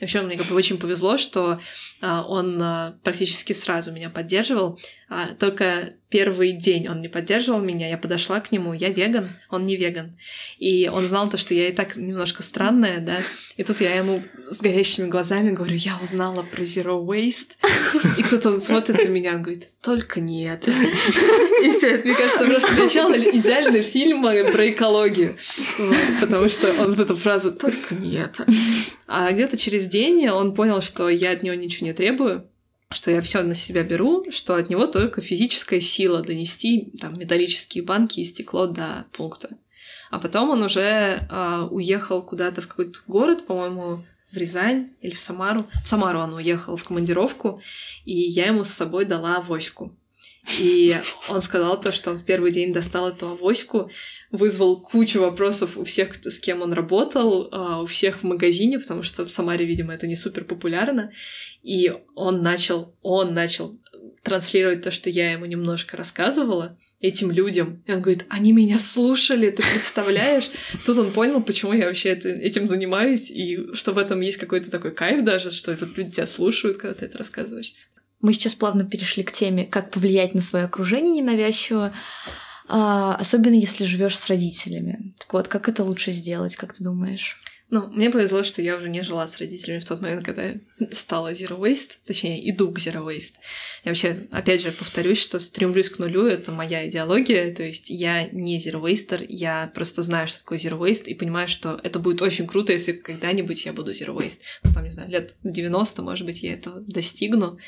вообще мне как бы очень повезло, что а, он а, практически сразу меня поддерживал. А, только первый день он не поддерживал меня, я подошла к нему, я веган, он не веган. И он знал то, что я и так немножко странная, да. И тут я ему с горящими глазами говорю, я узнала про Zero Waste. И тут он смотрит на меня, он говорит, только нет. И все, это, мне кажется, просто начало идеального фильма про экологию. Вот, потому что он вот эту фразу «только нет». А где-то через день он понял, что я от него ничего не требую, что я все на себя беру, что от него только физическая сила донести там металлические банки и стекло до пункта. А потом он уже э, уехал куда-то в какой-то город, по-моему, в Рязань или в Самару. В Самару он уехал в командировку, и я ему с собой дала авоську. И он сказал то, что он в первый день достал эту авоську, вызвал кучу вопросов у всех, с кем он работал, а, у всех в магазине, потому что в Самаре, видимо, это не супер популярно. И он начал, он начал транслировать то, что я ему немножко рассказывала, этим людям. И он говорит, они меня слушали, ты представляешь? Тут он понял, почему я вообще этим занимаюсь, и что в этом есть какой-то такой кайф даже, что люди тебя слушают, когда ты это рассказываешь. Мы сейчас плавно перешли к теме, как повлиять на свое окружение ненавязчиво, а, особенно если живешь с родителями. Так вот, как это лучше сделать, как ты думаешь? Ну, мне повезло, что я уже не жила с родителями в тот момент, когда я стала Zero Waste, точнее, иду к Zero Waste. Я вообще, опять же, повторюсь, что стремлюсь к нулю, это моя идеология, то есть я не Zero Waster, я просто знаю, что такое Zero Waste, и понимаю, что это будет очень круто, если когда-нибудь я буду Zero Waste. Ну, там, не знаю, лет 90, может быть, я этого достигну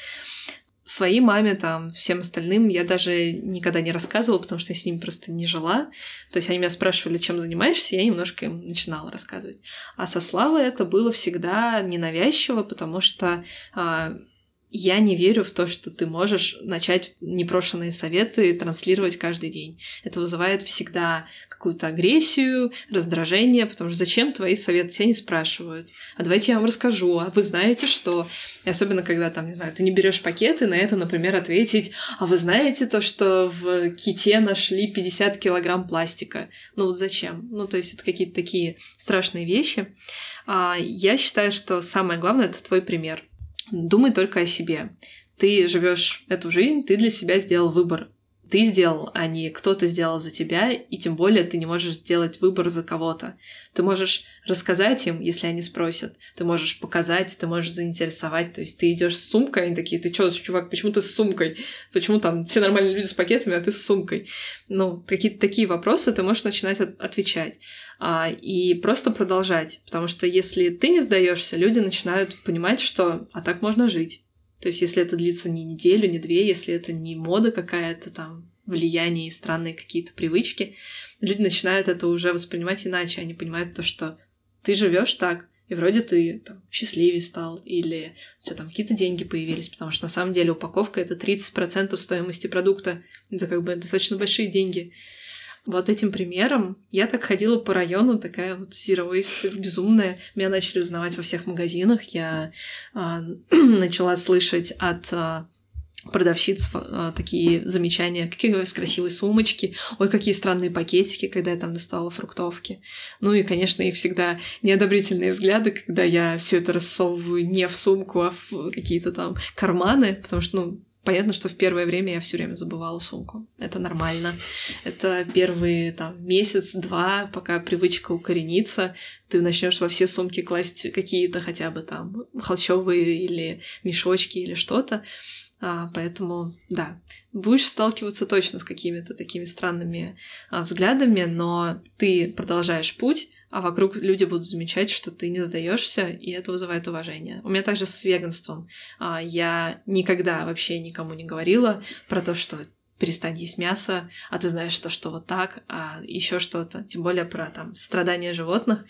своей маме, там, всем остальным я даже никогда не рассказывала, потому что я с ними просто не жила. То есть они меня спрашивали, чем занимаешься, я немножко им начинала рассказывать. А со Славой это было всегда ненавязчиво, потому что а, я не верю в то, что ты можешь начать непрошенные советы транслировать каждый день. Это вызывает всегда какую-то агрессию, раздражение, потому что зачем твои советы тебя не спрашивают? А давайте я вам расскажу, а вы знаете что? И особенно, когда там, не знаю, ты не берешь пакеты, на это, например, ответить, а вы знаете то, что в ките нашли 50 килограмм пластика? Ну вот зачем? Ну, то есть это какие-то такие страшные вещи. А я считаю, что самое главное — это твой пример. Думай только о себе. Ты живешь эту жизнь, ты для себя сделал выбор ты сделал, а не кто-то сделал за тебя, и тем более ты не можешь сделать выбор за кого-то. Ты можешь рассказать им, если они спросят, ты можешь показать, ты можешь заинтересовать, то есть ты идешь с сумкой, они такие, ты чё, чувак, почему ты с сумкой? Почему там все нормальные люди с пакетами, а ты с сумкой? Ну, какие-то такие вопросы ты можешь начинать от- отвечать а, и просто продолжать, потому что если ты не сдаешься, люди начинают понимать, что а так можно жить. То есть, если это длится не неделю, не две, если это не мода какая-то там, влияние и странные какие-то привычки, люди начинают это уже воспринимать иначе. Они понимают то, что ты живешь так, и вроде ты там, счастливее стал, или у тебя там какие-то деньги появились, потому что на самом деле упаковка это 30% стоимости продукта. Это как бы достаточно большие деньги вот этим примером я так ходила по району, такая вот waste безумная. Меня начали узнавать во всех магазинах. Я а, начала слышать от а, продавщиц а, такие замечания, какие у вас красивые сумочки, ой, какие странные пакетики, когда я там достала фруктовки. Ну и, конечно, и всегда неодобрительные взгляды, когда я все это рассовываю не в сумку, а в какие-то там карманы, потому что, ну, Понятно, что в первое время я все время забывала сумку. Это нормально. Это первые там месяц-два, пока привычка укоренится, ты начнешь во все сумки класть какие-то хотя бы там холщовые или мешочки или что-то. А, поэтому, да, будешь сталкиваться точно с какими-то такими странными а, взглядами, но ты продолжаешь путь, а вокруг люди будут замечать, что ты не сдаешься, и это вызывает уважение. У меня также с веганством. А, я никогда вообще никому не говорила про то, что перестань есть мясо, а ты знаешь, что, что вот так, а еще что-то, тем более про там страдания животных.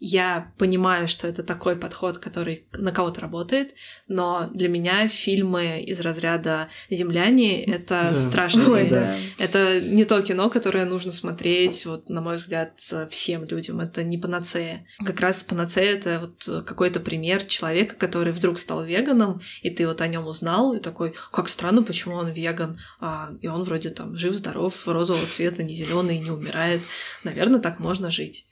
Я понимаю, что это такой подход, который на кого-то работает, но для меня фильмы из разряда «Земляне» — это да. страшно. Ой, да. Это не то кино, которое нужно смотреть, вот, на мой взгляд, всем людям. Это не панацея. Как раз панацея — это вот какой-то пример человека, который вдруг стал веганом, и ты вот о нем узнал, и такой, как странно, почему он веган, а, и он вроде там жив-здоров, розового цвета, не зеленый, не умирает. Наверное, так можно жить.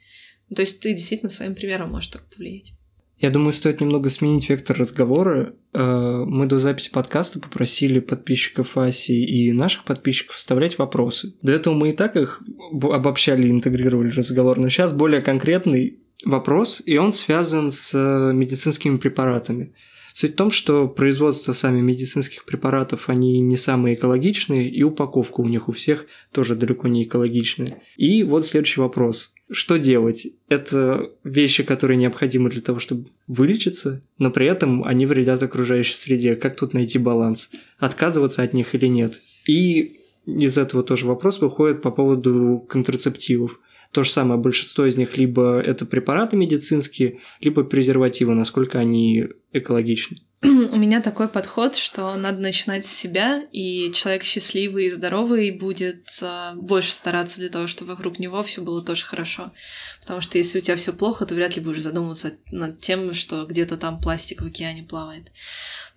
То есть ты действительно своим примером можешь так повлиять. Я думаю, стоит немного сменить вектор разговора. Э, мы до записи подкаста попросили подписчиков Аси и наших подписчиков вставлять вопросы. До этого мы и так их обобщали, интегрировали в разговор, но сейчас более конкретный вопрос, и он связан с э, медицинскими препаратами. Суть в том, что производство сами медицинских препаратов, они не самые экологичные, и упаковка у них у всех тоже далеко не экологичная. И вот следующий вопрос. Что делать? Это вещи, которые необходимы для того, чтобы вылечиться, но при этом они вредят окружающей среде. Как тут найти баланс? Отказываться от них или нет? И из этого тоже вопрос выходит по поводу контрацептивов. То же самое, большинство из них либо это препараты медицинские, либо презервативы, насколько они экологичны. у меня такой подход, что надо начинать с себя, и человек счастливый и здоровый будет а, больше стараться для того, чтобы вокруг него все было тоже хорошо. Потому что если у тебя все плохо, ты вряд ли будешь задумываться над тем, что где-то там пластик в океане плавает.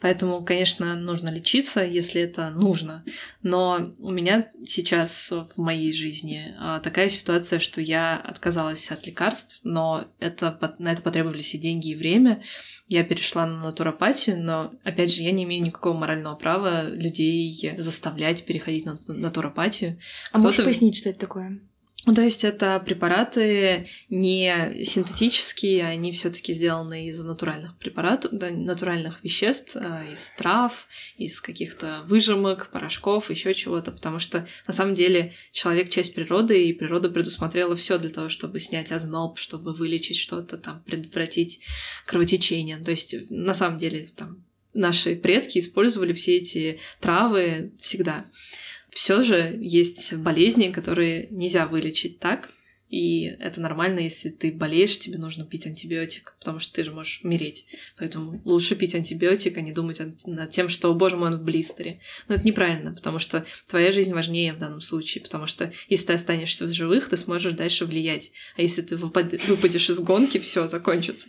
Поэтому, конечно, нужно лечиться, если это нужно. Но у меня сейчас в моей жизни а, такая ситуация, что я отказалась от лекарств, но это, на это потребовались и деньги, и время. Я перешла на натуропатию, но, опять же, я не имею никакого морального права людей заставлять переходить на натуропатию. А можешь пояснить, что это такое? Ну, то есть это препараты не синтетические, они все-таки сделаны из натуральных препаратов, натуральных веществ, э, из трав, из каких-то выжимок, порошков, еще чего-то, потому что на самом деле человек часть природы, и природа предусмотрела все для того, чтобы снять озноб, чтобы вылечить что-то, там, предотвратить кровотечение. То есть на самом деле там наши предки использовали все эти травы всегда все же есть болезни, которые нельзя вылечить так, и это нормально, если ты болеешь, тебе нужно пить антибиотик, потому что ты же можешь умереть. Поэтому лучше пить антибиотик, а не думать над тем, что, боже мой, он в блистере. Но это неправильно, потому что твоя жизнь важнее в данном случае, потому что если ты останешься в живых, ты сможешь дальше влиять. А если ты выпадешь из гонки, все закончится.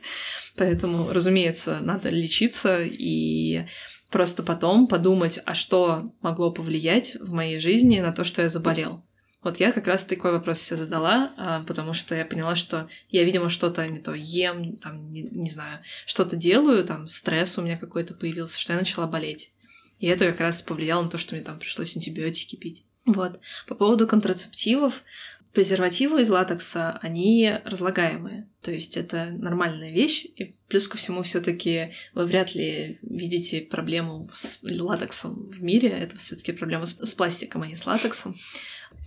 Поэтому, разумеется, надо лечиться и просто потом подумать, а что могло повлиять в моей жизни на то, что я заболел. Вот я как раз такой вопрос себе задала, а, потому что я поняла, что я, видимо, что-то не то ем, там, не, не знаю, что-то делаю, там, стресс у меня какой-то появился, что я начала болеть. И это как раз повлияло на то, что мне там пришлось антибиотики пить. Вот. По поводу контрацептивов, презервативы из латекса, они разлагаемые. То есть это нормальная вещь. И плюс ко всему все таки вы вряд ли видите проблему с латексом в мире. Это все таки проблема с, пластиком, а не с латексом.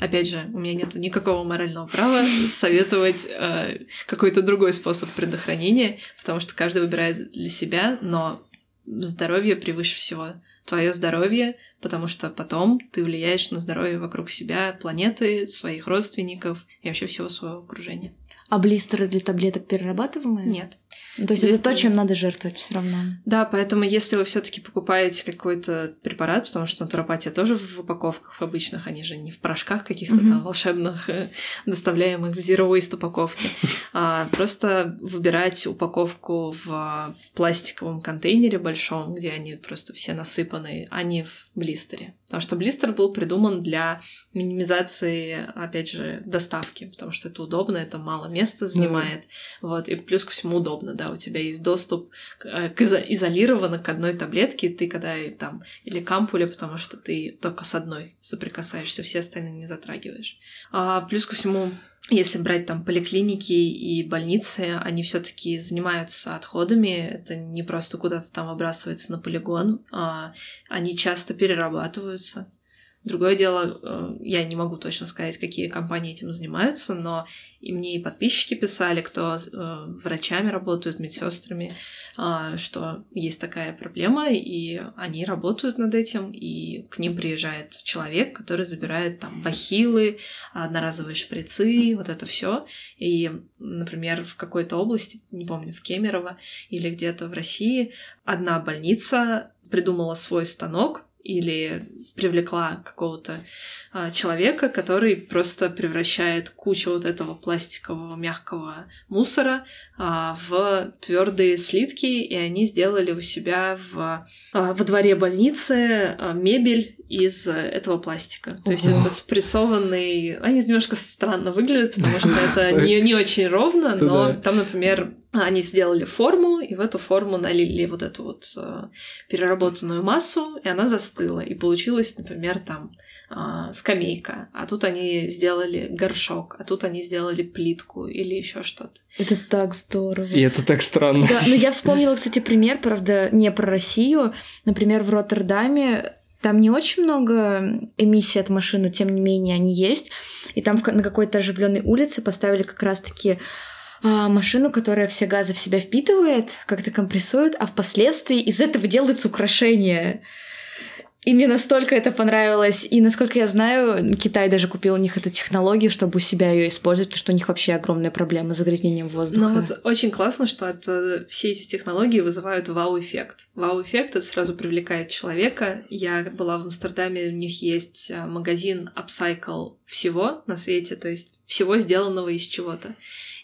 Опять же, у меня нет никакого морального права советовать э, какой-то другой способ предохранения, потому что каждый выбирает для себя, но здоровье превыше всего твое здоровье, потому что потом ты влияешь на здоровье вокруг себя, планеты, своих родственников и вообще всего своего окружения. А блистеры для таблеток перерабатываемые? Нет. То есть это то, чем надо жертвовать все равно. Да, поэтому если вы все-таки покупаете какой-то препарат, потому что натуропатия тоже в упаковках в обычных, они же не в порошках каких-то mm-hmm. там волшебных, э, доставляемых в zero waste упаковке, а просто выбирать упаковку в пластиковом контейнере большом, где они просто все насыпаны, а не в блистере. Потому что блистер был придуман для минимизации, опять же, доставки, потому что это удобно, это мало места занимает, mm. вот, и плюс ко всему удобно, да, у тебя есть доступ к, э, к изо- изолированно к одной таблетке, ты когда там, или к ампуле, потому что ты только с одной соприкасаешься, все остальные не затрагиваешь. А плюс ко всему если брать там поликлиники и больницы, они все-таки занимаются отходами. Это не просто куда-то там выбрасывается на полигон, а они часто перерабатываются. Другое дело, э, я не могу точно сказать, какие компании этим занимаются, но и мне и подписчики писали, кто э, врачами работают, медсестрами, что есть такая проблема, и они работают над этим, и к ним приезжает человек, который забирает там бахилы, одноразовые шприцы, вот это все. И, например, в какой-то области, не помню, в Кемерово или где-то в России, одна больница придумала свой станок, или привлекла какого-то а, человека, который просто превращает кучу вот этого пластикового мягкого мусора а, в твердые слитки, и они сделали у себя в, а, во дворе больницы а, мебель из этого пластика. То есть это спрессованный... Они немножко странно выглядят, потому что это не, не очень ровно, но там, например, они сделали форму, и в эту форму налили вот эту вот э, переработанную массу, и она застыла. И получилось, например, там э, скамейка, а тут они сделали горшок, а тут они сделали плитку или еще что-то. Это так здорово. И это так странно. Да, но я вспомнила, кстати, пример, правда, не про Россию. Например, в Роттердаме там не очень много эмиссий от машин, но тем не менее они есть. И там на какой-то оживленной улице поставили как раз-таки а, машину, которая все газы в себя впитывает, как-то компрессует, а впоследствии из этого делается украшение. И мне настолько это понравилось. И насколько я знаю, Китай даже купил у них эту технологию, чтобы у себя ее использовать, потому что у них вообще огромная проблема с загрязнением воздуха. Ну вот очень классно, что это, все эти технологии вызывают вау-эффект. Вау-эффект это сразу привлекает человека. Я была в Амстердаме, у них есть а, магазин Upcycle всего на свете, то есть всего сделанного из чего-то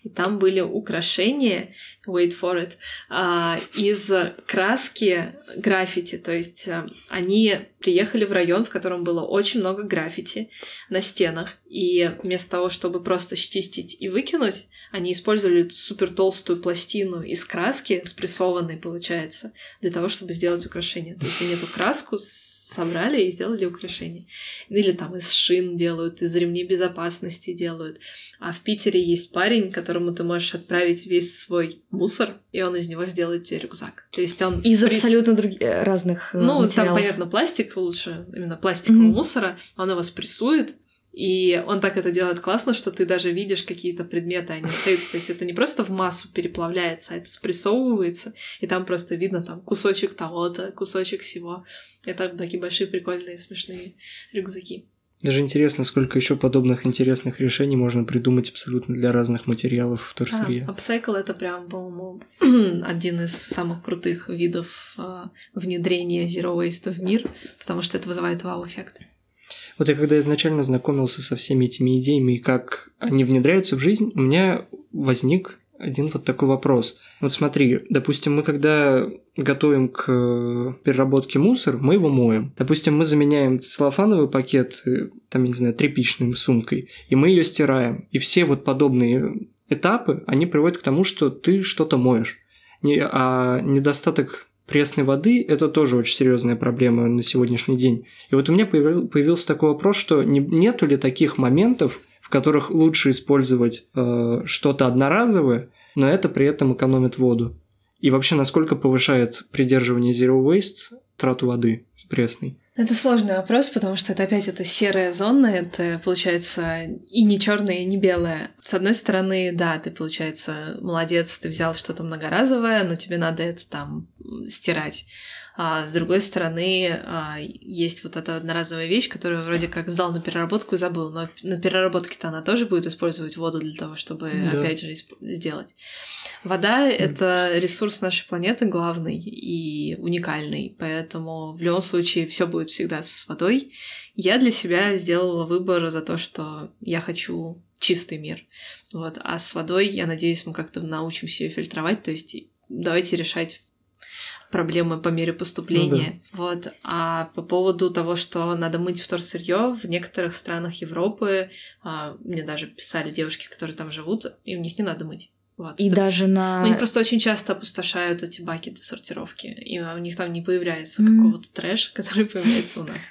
и там были украшения, wait for it, а, из краски граффити, то есть а, они приехали в район, в котором было очень много граффити на стенах, и вместо того, чтобы просто счистить и выкинуть, они использовали супер толстую пластину из краски, спрессованной, получается, для того, чтобы сделать украшение. То есть они эту краску собрали и сделали украшение. Или там из шин делают, из ремней безопасности делают. А в Питере есть парень, которому ты можешь отправить весь свой мусор, и он из него сделает тебе рюкзак. То есть он... Из спресс... абсолютно других э, разных э, Ну, материалов. там, понятно, пластик лучше, именно пластикового mm-hmm. мусора. Он его спрессует, и он так это делает классно, что ты даже видишь какие-то предметы, они остаются. То есть это не просто в массу переплавляется, а это спрессовывается, и там просто видно там кусочек того-то, кусочек всего. Это такие большие прикольные смешные рюкзаки. Даже интересно, сколько еще подобных интересных решений можно придумать абсолютно для разных материалов в торсырье. А, Upcycle это прям, по-моему, один из самых крутых видов э, внедрения Zero Waste в мир, потому что это вызывает вау-эффект. Вот я когда изначально знакомился со всеми этими идеями и как они внедряются в жизнь, у меня возник один вот такой вопрос. Вот смотри, допустим, мы когда готовим к переработке мусор, мы его моем. Допустим, мы заменяем целлофановый пакет, э, там, не знаю, тряпичной сумкой, и мы ее стираем. И все вот подобные этапы, они приводят к тому, что ты что-то моешь. А недостаток пресной воды – это тоже очень серьезная проблема на сегодняшний день. И вот у меня появился такой вопрос, что не, нету ли таких моментов, в которых лучше использовать э, что-то одноразовое, но это при этом экономит воду. И вообще, насколько повышает придерживание Zero Waste трату воды пресной? Это сложный вопрос, потому что это опять это серая зона, это получается и не черное, и не белое. С одной стороны, да, ты, получается, молодец, ты взял что-то многоразовое, но тебе надо это там стирать. А с другой стороны, а, есть вот эта одноразовая вещь, которую вроде как сдал на переработку и забыл, но на переработке-то она тоже будет использовать воду для того, чтобы, да. опять же, сделать. Вода — это ресурс нашей планеты главный и уникальный, поэтому в любом случае все будет всегда с водой. Я для себя сделала выбор за то, что я хочу чистый мир. Вот. А с водой, я надеюсь, мы как-то научимся ее фильтровать. То есть давайте решать проблемы по мере поступления. Ну, да. Вот. А по поводу того, что надо мыть вторсырье, в некоторых странах Европы а, мне даже писали девушки, которые там живут, и у них не надо мыть. Вот. И То даже на... Они просто очень часто опустошают эти баки для сортировки, и у них там не появляется mm. какого-то трэша, который появляется у нас.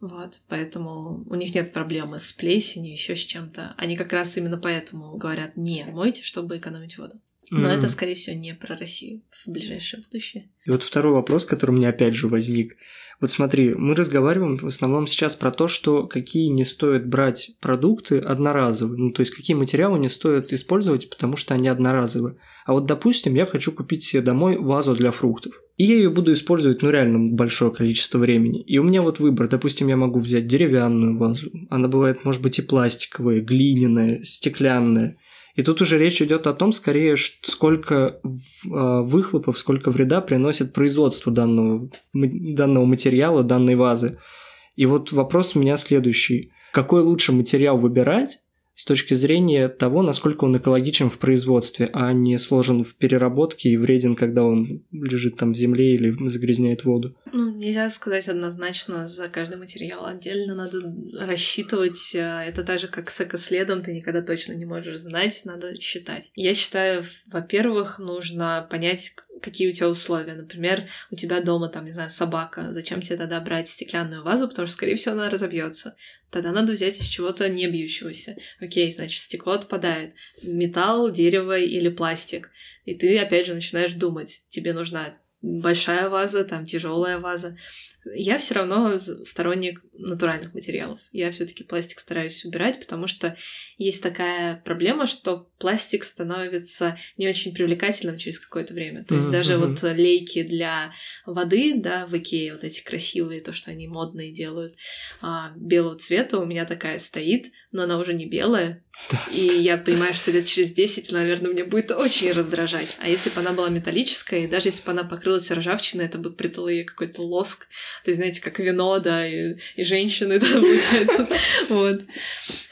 Вот, поэтому у них нет проблемы с плесенью, еще с чем-то. Они как раз именно поэтому говорят, не мойте, чтобы экономить воду. Но mm. это, скорее всего, не про Россию в ближайшее будущее. И вот второй вопрос, который у меня опять же возник. Вот смотри, мы разговариваем в основном сейчас про то, что какие не стоит брать продукты одноразовые. Ну, то есть, какие материалы не стоит использовать, потому что они одноразовые. А вот, допустим, я хочу купить себе домой вазу для фруктов. И я ее буду использовать, ну, реально большое количество времени. И у меня вот выбор. Допустим, я могу взять деревянную вазу. Она бывает, может быть, и пластиковая, глиняная, стеклянная. И тут уже речь идет о том, скорее, сколько а, выхлопов, сколько вреда приносит производство данного, данного материала, данной вазы. И вот вопрос у меня следующий. Какой лучше материал выбирать, с точки зрения того, насколько он экологичен в производстве, а не сложен в переработке и вреден, когда он лежит там в земле или загрязняет воду. Ну, нельзя сказать однозначно за каждый материал. Отдельно надо рассчитывать. Э, это так же, как с экоследом, ты никогда точно не можешь знать, надо считать. Я считаю, во-первых, нужно понять, какие у тебя условия. Например, у тебя дома, там, не знаю, собака. Зачем тебе тогда брать стеклянную вазу? Потому что, скорее всего, она разобьется. Тогда надо взять из чего-то не бьющегося. Окей, значит, стекло отпадает. Металл, дерево или пластик. И ты, опять же, начинаешь думать. Тебе нужна большая ваза, там, тяжелая ваза. Я все равно сторонник натуральных материалов. Я все-таки пластик стараюсь убирать, потому что есть такая проблема, что пластик становится не очень привлекательным через какое-то время. То есть mm-hmm. даже вот лейки для воды, да, в Икее, вот эти красивые, то, что они модные делают, а, белого цвета у меня такая стоит, но она уже не белая, и я понимаю, что лет через 10, наверное, мне будет очень раздражать. А если бы она была металлическая, и даже если бы она покрылась ржавчиной, это бы придало ей какой-то лоск. То есть, знаете, как вино, да, и, и женщины, да, получается. Вот.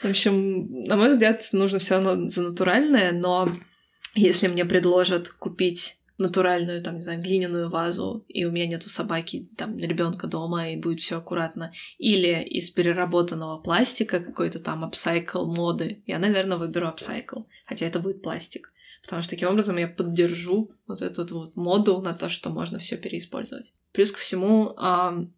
В общем, на мой взгляд, нужно все равно за натуральное, но если мне предложат купить натуральную, там, не знаю, глиняную вазу, и у меня нету собаки, там, ребенка дома, и будет все аккуратно. Или из переработанного пластика какой-то там апсайкл моды. Я, наверное, выберу апсайкл, хотя это будет пластик. Потому что таким образом я поддержу вот эту вот моду на то, что можно все переиспользовать. Плюс ко всему,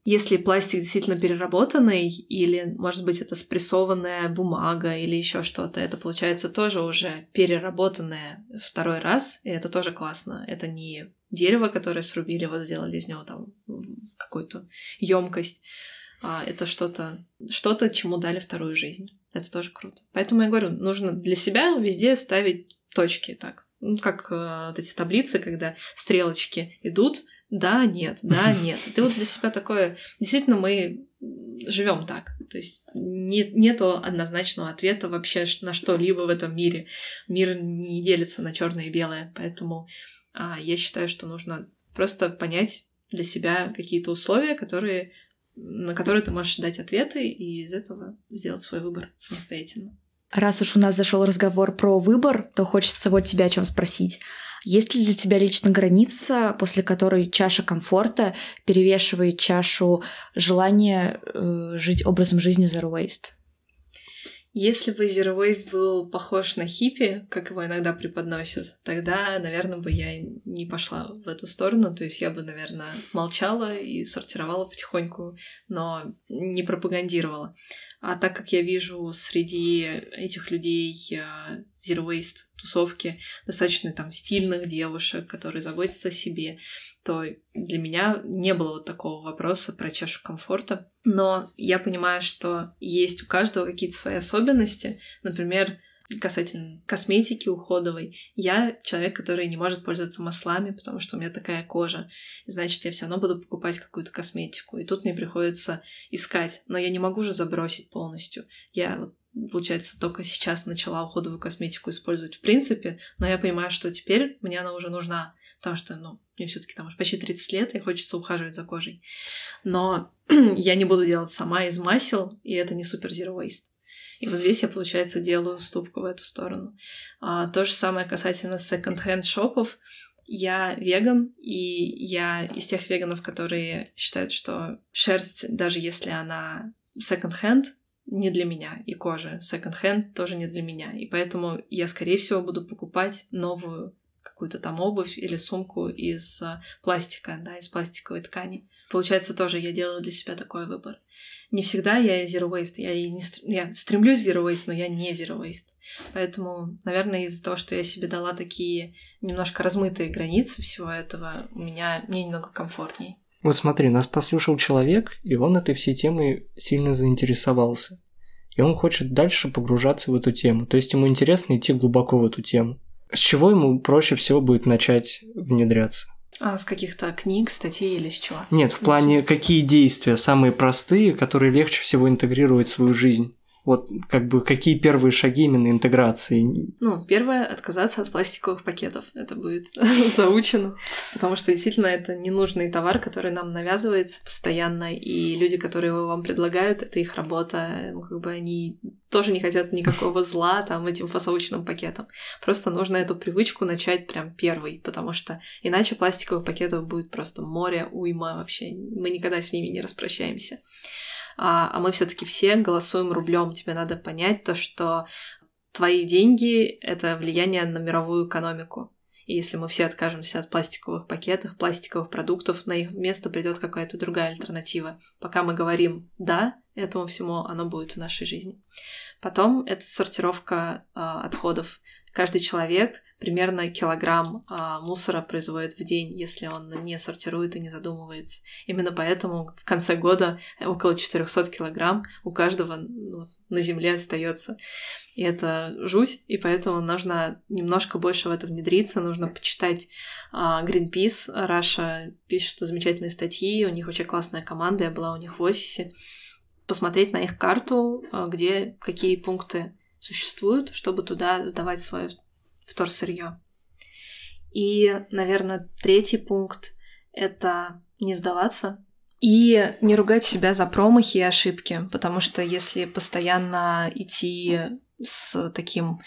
если пластик действительно переработанный, или, может быть, это спрессованная бумага или еще что-то, это получается тоже уже переработанное второй раз, и это тоже классно. Это не дерево, которое срубили, вот сделали из него там какую-то емкость, а это что-то, что-то, чему дали вторую жизнь. Это тоже круто. Поэтому я говорю, нужно для себя везде ставить точки так. Ну, как э, вот эти таблицы, когда стрелочки идут, да, нет, да, нет. Ты вот для себя такое... Действительно, мы живем так. То есть не, нету однозначного ответа вообще на что-либо в этом мире. Мир не делится на черное и белое, поэтому а, я считаю, что нужно просто понять для себя какие-то условия, которые, на которые ты можешь дать ответы, и из этого сделать свой выбор самостоятельно. Раз уж у нас зашел разговор про выбор, то хочется вот тебя о чем спросить. Есть ли для тебя лично граница, после которой чаша комфорта перевешивает чашу желания э, жить образом жизни Zero Waste? Если бы Zero Waste был похож на хиппи, как его иногда преподносят, тогда, наверное, бы я не пошла в эту сторону. То есть я бы, наверное, молчала и сортировала потихоньку, но не пропагандировала. А так как я вижу среди этих людей Zero Waste тусовки достаточно там стильных девушек, которые заботятся о себе, то для меня не было вот такого вопроса про чашу комфорта. Но я понимаю, что есть у каждого какие-то свои особенности. Например, касательно косметики уходовой, я человек, который не может пользоваться маслами, потому что у меня такая кожа. Значит, я все равно буду покупать какую-то косметику. И тут мне приходится искать. Но я не могу же забросить полностью. Я вот получается, только сейчас начала уходовую косметику использовать в принципе, но я понимаю, что теперь мне она уже нужна, потому что, ну, мне все таки там уже почти 30 лет, и хочется ухаживать за кожей. Но я не буду делать сама из масел, и это не супер zero waste. И вот здесь я, получается, делаю уступку в эту сторону. А, то же самое касательно секонд-хенд шопов. Я веган, и я из тех веганов, которые считают, что шерсть, даже если она секонд-хенд, не для меня, и кожа секонд-хенд тоже не для меня. И поэтому я, скорее всего, буду покупать новую какую-то там обувь или сумку из а, пластика, да, из пластиковой ткани. Получается, тоже я делаю для себя такой выбор. Не всегда я zero waste, я, и не, я стремлюсь zero waste, но я не zero waste. Поэтому, наверное, из-за того, что я себе дала такие немножко размытые границы всего этого, у меня мне немного комфортней. Вот смотри, нас послушал человек, и он этой всей темой сильно заинтересовался. И он хочет дальше погружаться в эту тему. То есть ему интересно идти глубоко в эту тему. С чего ему проще всего будет начать внедряться? А с каких-то книг, статей или с чего? Нет, в плане какие действия самые простые, которые легче всего интегрировать в свою жизнь? Вот как бы какие первые шаги именно интеграции? Ну, первое — отказаться от пластиковых пакетов. Это будет заучено, потому что действительно это ненужный товар, который нам навязывается постоянно, и люди, которые его вам предлагают, это их работа, ну, как бы они тоже не хотят никакого зла там этим фасовочным пакетом. Просто нужно эту привычку начать прям первый, потому что иначе пластиковых пакетов будет просто море, уйма вообще. Мы никогда с ними не распрощаемся а, а мы все-таки все голосуем рублем. Тебе надо понять то, что твои деньги — это влияние на мировую экономику. И если мы все откажемся от пластиковых пакетов, пластиковых продуктов, на их место придет какая-то другая альтернатива. Пока мы говорим «да», этому всему оно будет в нашей жизни. Потом это сортировка э, отходов. Каждый человек примерно килограмм а, мусора производит в день, если он не сортирует и не задумывается. Именно поэтому в конце года около 400 килограмм у каждого ну, на земле остается. И это жуть, и поэтому нужно немножко больше в это внедриться, нужно почитать а, Greenpeace. Раша пишет замечательные статьи, у них очень классная команда, я была у них в офисе. Посмотреть на их карту, а, где какие пункты существуют, чтобы туда сдавать свое вторсырье. И, наверное, третий пункт — это не сдаваться и не ругать себя за промахи и ошибки, потому что если постоянно идти с таким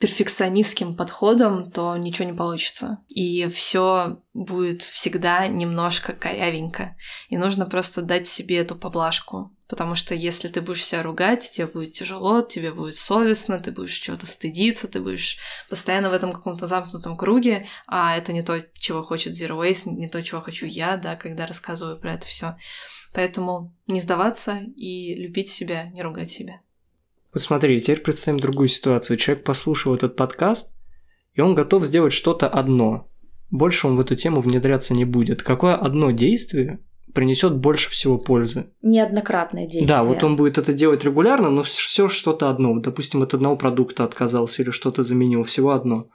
перфекционистским подходом, то ничего не получится. И все будет всегда немножко корявенько. И нужно просто дать себе эту поблажку. Потому что если ты будешь себя ругать, тебе будет тяжело, тебе будет совестно, ты будешь чего-то стыдиться, ты будешь постоянно в этом каком-то замкнутом круге, а это не то, чего хочет Zero Waste, не то, чего хочу я, да, когда рассказываю про это все. Поэтому не сдаваться и любить себя, не ругать себя. Вот смотри, теперь представим другую ситуацию. Человек послушал этот подкаст, и он готов сделать что-то одно. Больше он в эту тему внедряться не будет. Какое одно действие принесет больше всего пользы. Неоднократное действие. Да, вот он будет это делать регулярно, но все что-то одно. Вот, допустим, от одного продукта отказался или что-то заменил, всего одно.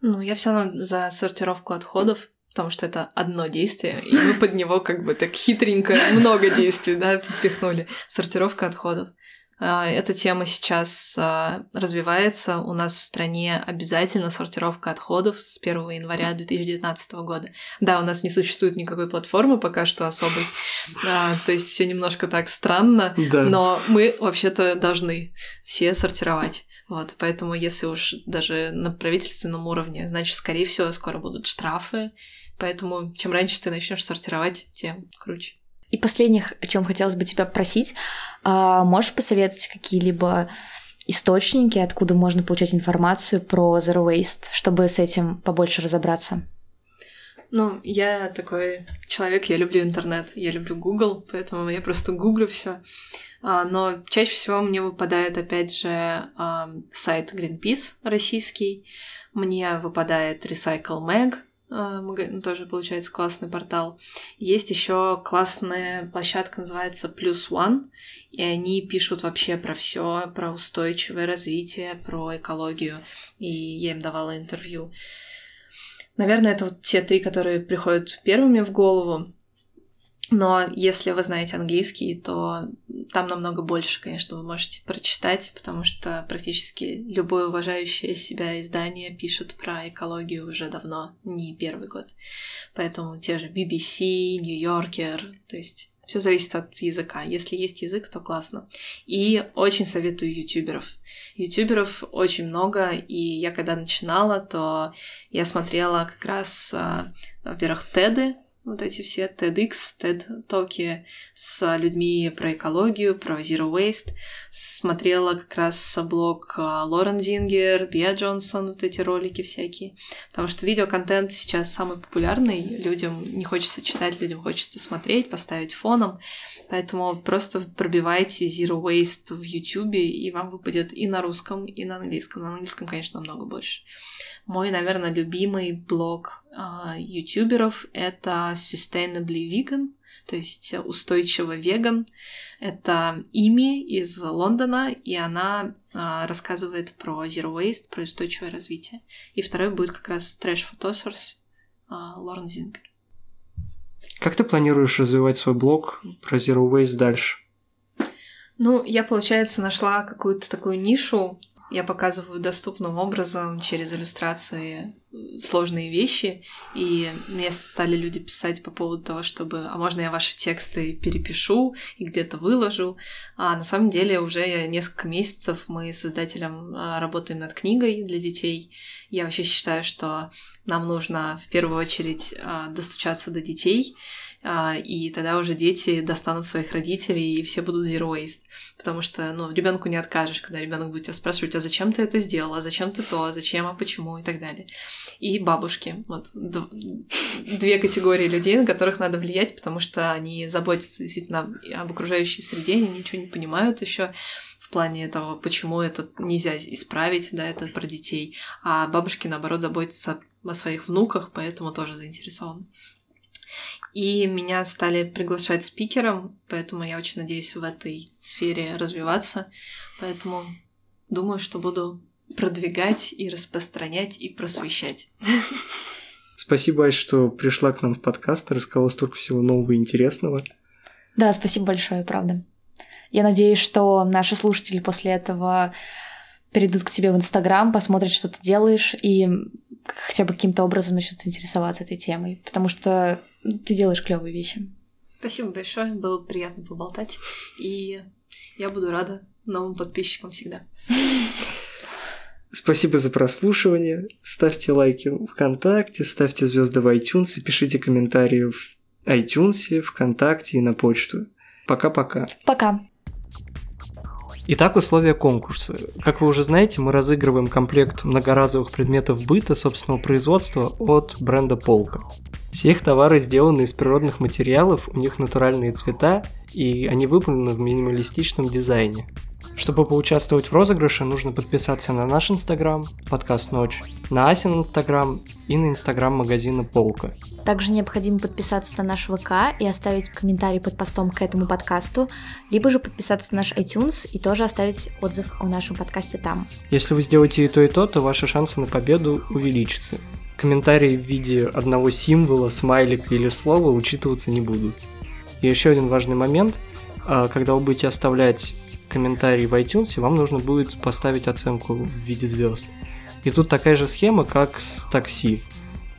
Ну, я все равно за сортировку отходов, потому что это одно действие, и мы под него как бы так хитренько много действий, да, подпихнули. Сортировка отходов. А, эта тема сейчас а, развивается. У нас в стране обязательно сортировка отходов с 1 января 2019 года. Да, у нас не существует никакой платформы пока что особой. А, то есть все немножко так странно, да. но мы вообще-то должны все сортировать. Вот, поэтому если уж даже на правительственном уровне, значит, скорее всего, скоро будут штрафы. Поэтому чем раньше ты начнешь сортировать, тем круче. И последних, о чем хотелось бы тебя просить, а, можешь посоветовать какие-либо источники, откуда можно получать информацию про Zero Waste, чтобы с этим побольше разобраться? Ну, я такой человек, я люблю интернет, я люблю Google, поэтому я просто гуглю все. А, но чаще всего мне выпадает, опять же, сайт Greenpeace российский, мне выпадает Recycle Mag, тоже получается классный портал. Есть еще классная площадка, называется Plus One, и они пишут вообще про все, про устойчивое развитие, про экологию, и я им давала интервью. Наверное, это вот те три, которые приходят первыми в голову. Но если вы знаете английский, то там намного больше, конечно, вы можете прочитать, потому что практически любое уважающее себя издание пишет про экологию уже давно, не первый год. Поэтому те же BBC, New Yorker, то есть все зависит от языка. Если есть язык, то классно. И очень советую ютуберов. Ютуберов очень много, и я когда начинала, то я смотрела как раз, а, во-первых, теды, вот эти все TEDx, TED-токи с людьми про экологию, про Zero Waste. Смотрела как раз блог а, Лорен Зингер, Биа Джонсон, вот эти ролики всякие. Потому что видеоконтент сейчас самый популярный, людям не хочется читать, людям хочется смотреть, поставить фоном. Поэтому просто пробивайте Zero Waste в YouTube, и вам выпадет и на русском, и на английском. На английском, конечно, намного больше. Мой, наверное, любимый блог ютуберов — это Sustainably Vegan, то есть устойчиво веган. Это Ими из Лондона, и она э, рассказывает про Zero Waste, про устойчивое развитие. И второй будет как раз Trash Photosors э, Лорен Зингер. Как ты планируешь развивать свой блог про Zero Waste дальше? Ну, я, получается, нашла какую-то такую нишу, я показываю доступным образом через иллюстрации сложные вещи, и мне стали люди писать по поводу того, чтобы, а можно я ваши тексты перепишу и где-то выложу. А на самом деле уже несколько месяцев мы с издателем а, работаем над книгой для детей. Я вообще считаю, что нам нужно в первую очередь а, достучаться до детей, и тогда уже дети достанут своих родителей, и все будут zero waste. Потому что, ну, ребенку не откажешь, когда ребенок будет тебя спрашивать, а зачем ты это сделала, а зачем ты то, а зачем, а почему и так далее. И бабушки. Вот две категории людей, на которых надо влиять, потому что они заботятся действительно об окружающей среде, они ничего не понимают еще в плане этого, почему это нельзя исправить, да, это про детей. А бабушки, наоборот, заботятся о своих внуках, поэтому тоже заинтересованы. И меня стали приглашать спикером, поэтому я очень надеюсь в этой сфере развиваться. Поэтому думаю, что буду продвигать и распространять и просвещать. Спасибо, Ась, что пришла к нам в подкаст, рассказала столько всего нового и интересного. Да, спасибо большое, правда. Я надеюсь, что наши слушатели после этого перейдут к тебе в Инстаграм, посмотрят, что ты делаешь, и хотя бы каким-то образом начнут интересоваться этой темой, потому что ты делаешь клевые вещи. Спасибо большое, было приятно поболтать, и я буду рада новым подписчикам всегда. Спасибо за прослушивание. Ставьте лайки ВКонтакте, ставьте звезды в iTunes и пишите комментарии в iTunes, ВКонтакте и на почту. Пока-пока. Пока. Итак, условия конкурса. Как вы уже знаете, мы разыгрываем комплект многоразовых предметов быта собственного производства от бренда Полка. Все их товары сделаны из природных материалов, у них натуральные цвета, и они выполнены в минималистичном дизайне. Чтобы поучаствовать в розыгрыше, нужно подписаться на наш инстаграм, подкаст Ночь, на Асин инстаграм и на инстаграм магазина Полка. Также необходимо подписаться на наш ВК и оставить комментарий под постом к этому подкасту, либо же подписаться на наш iTunes и тоже оставить отзыв о нашем подкасте там. Если вы сделаете и то, и то, то ваши шансы на победу увеличатся. Комментарии в виде одного символа, смайлика или слова учитываться не будут. И еще один важный момент. А, когда вы будете оставлять комментарий в iTunes, вам нужно будет поставить оценку в виде звезд. И тут такая же схема, как с такси.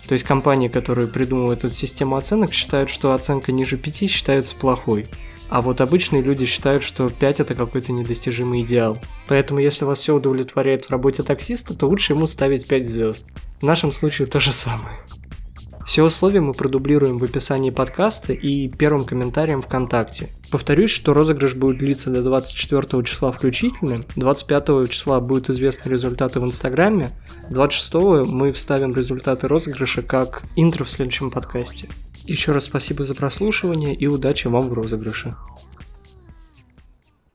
То есть компании, которые придумывают эту систему оценок, считают, что оценка ниже 5 считается плохой. А вот обычные люди считают, что 5 это какой-то недостижимый идеал. Поэтому если вас все удовлетворяет в работе таксиста, то лучше ему ставить 5 звезд. В нашем случае то же самое. Все условия мы продублируем в описании подкаста и первым комментарием ВКонтакте. Повторюсь, что розыгрыш будет длиться до 24 числа включительно, 25 числа будут известны результаты в Инстаграме, 26 мы вставим результаты розыгрыша как интро в следующем подкасте. Еще раз спасибо за прослушивание и удачи вам в розыгрыше.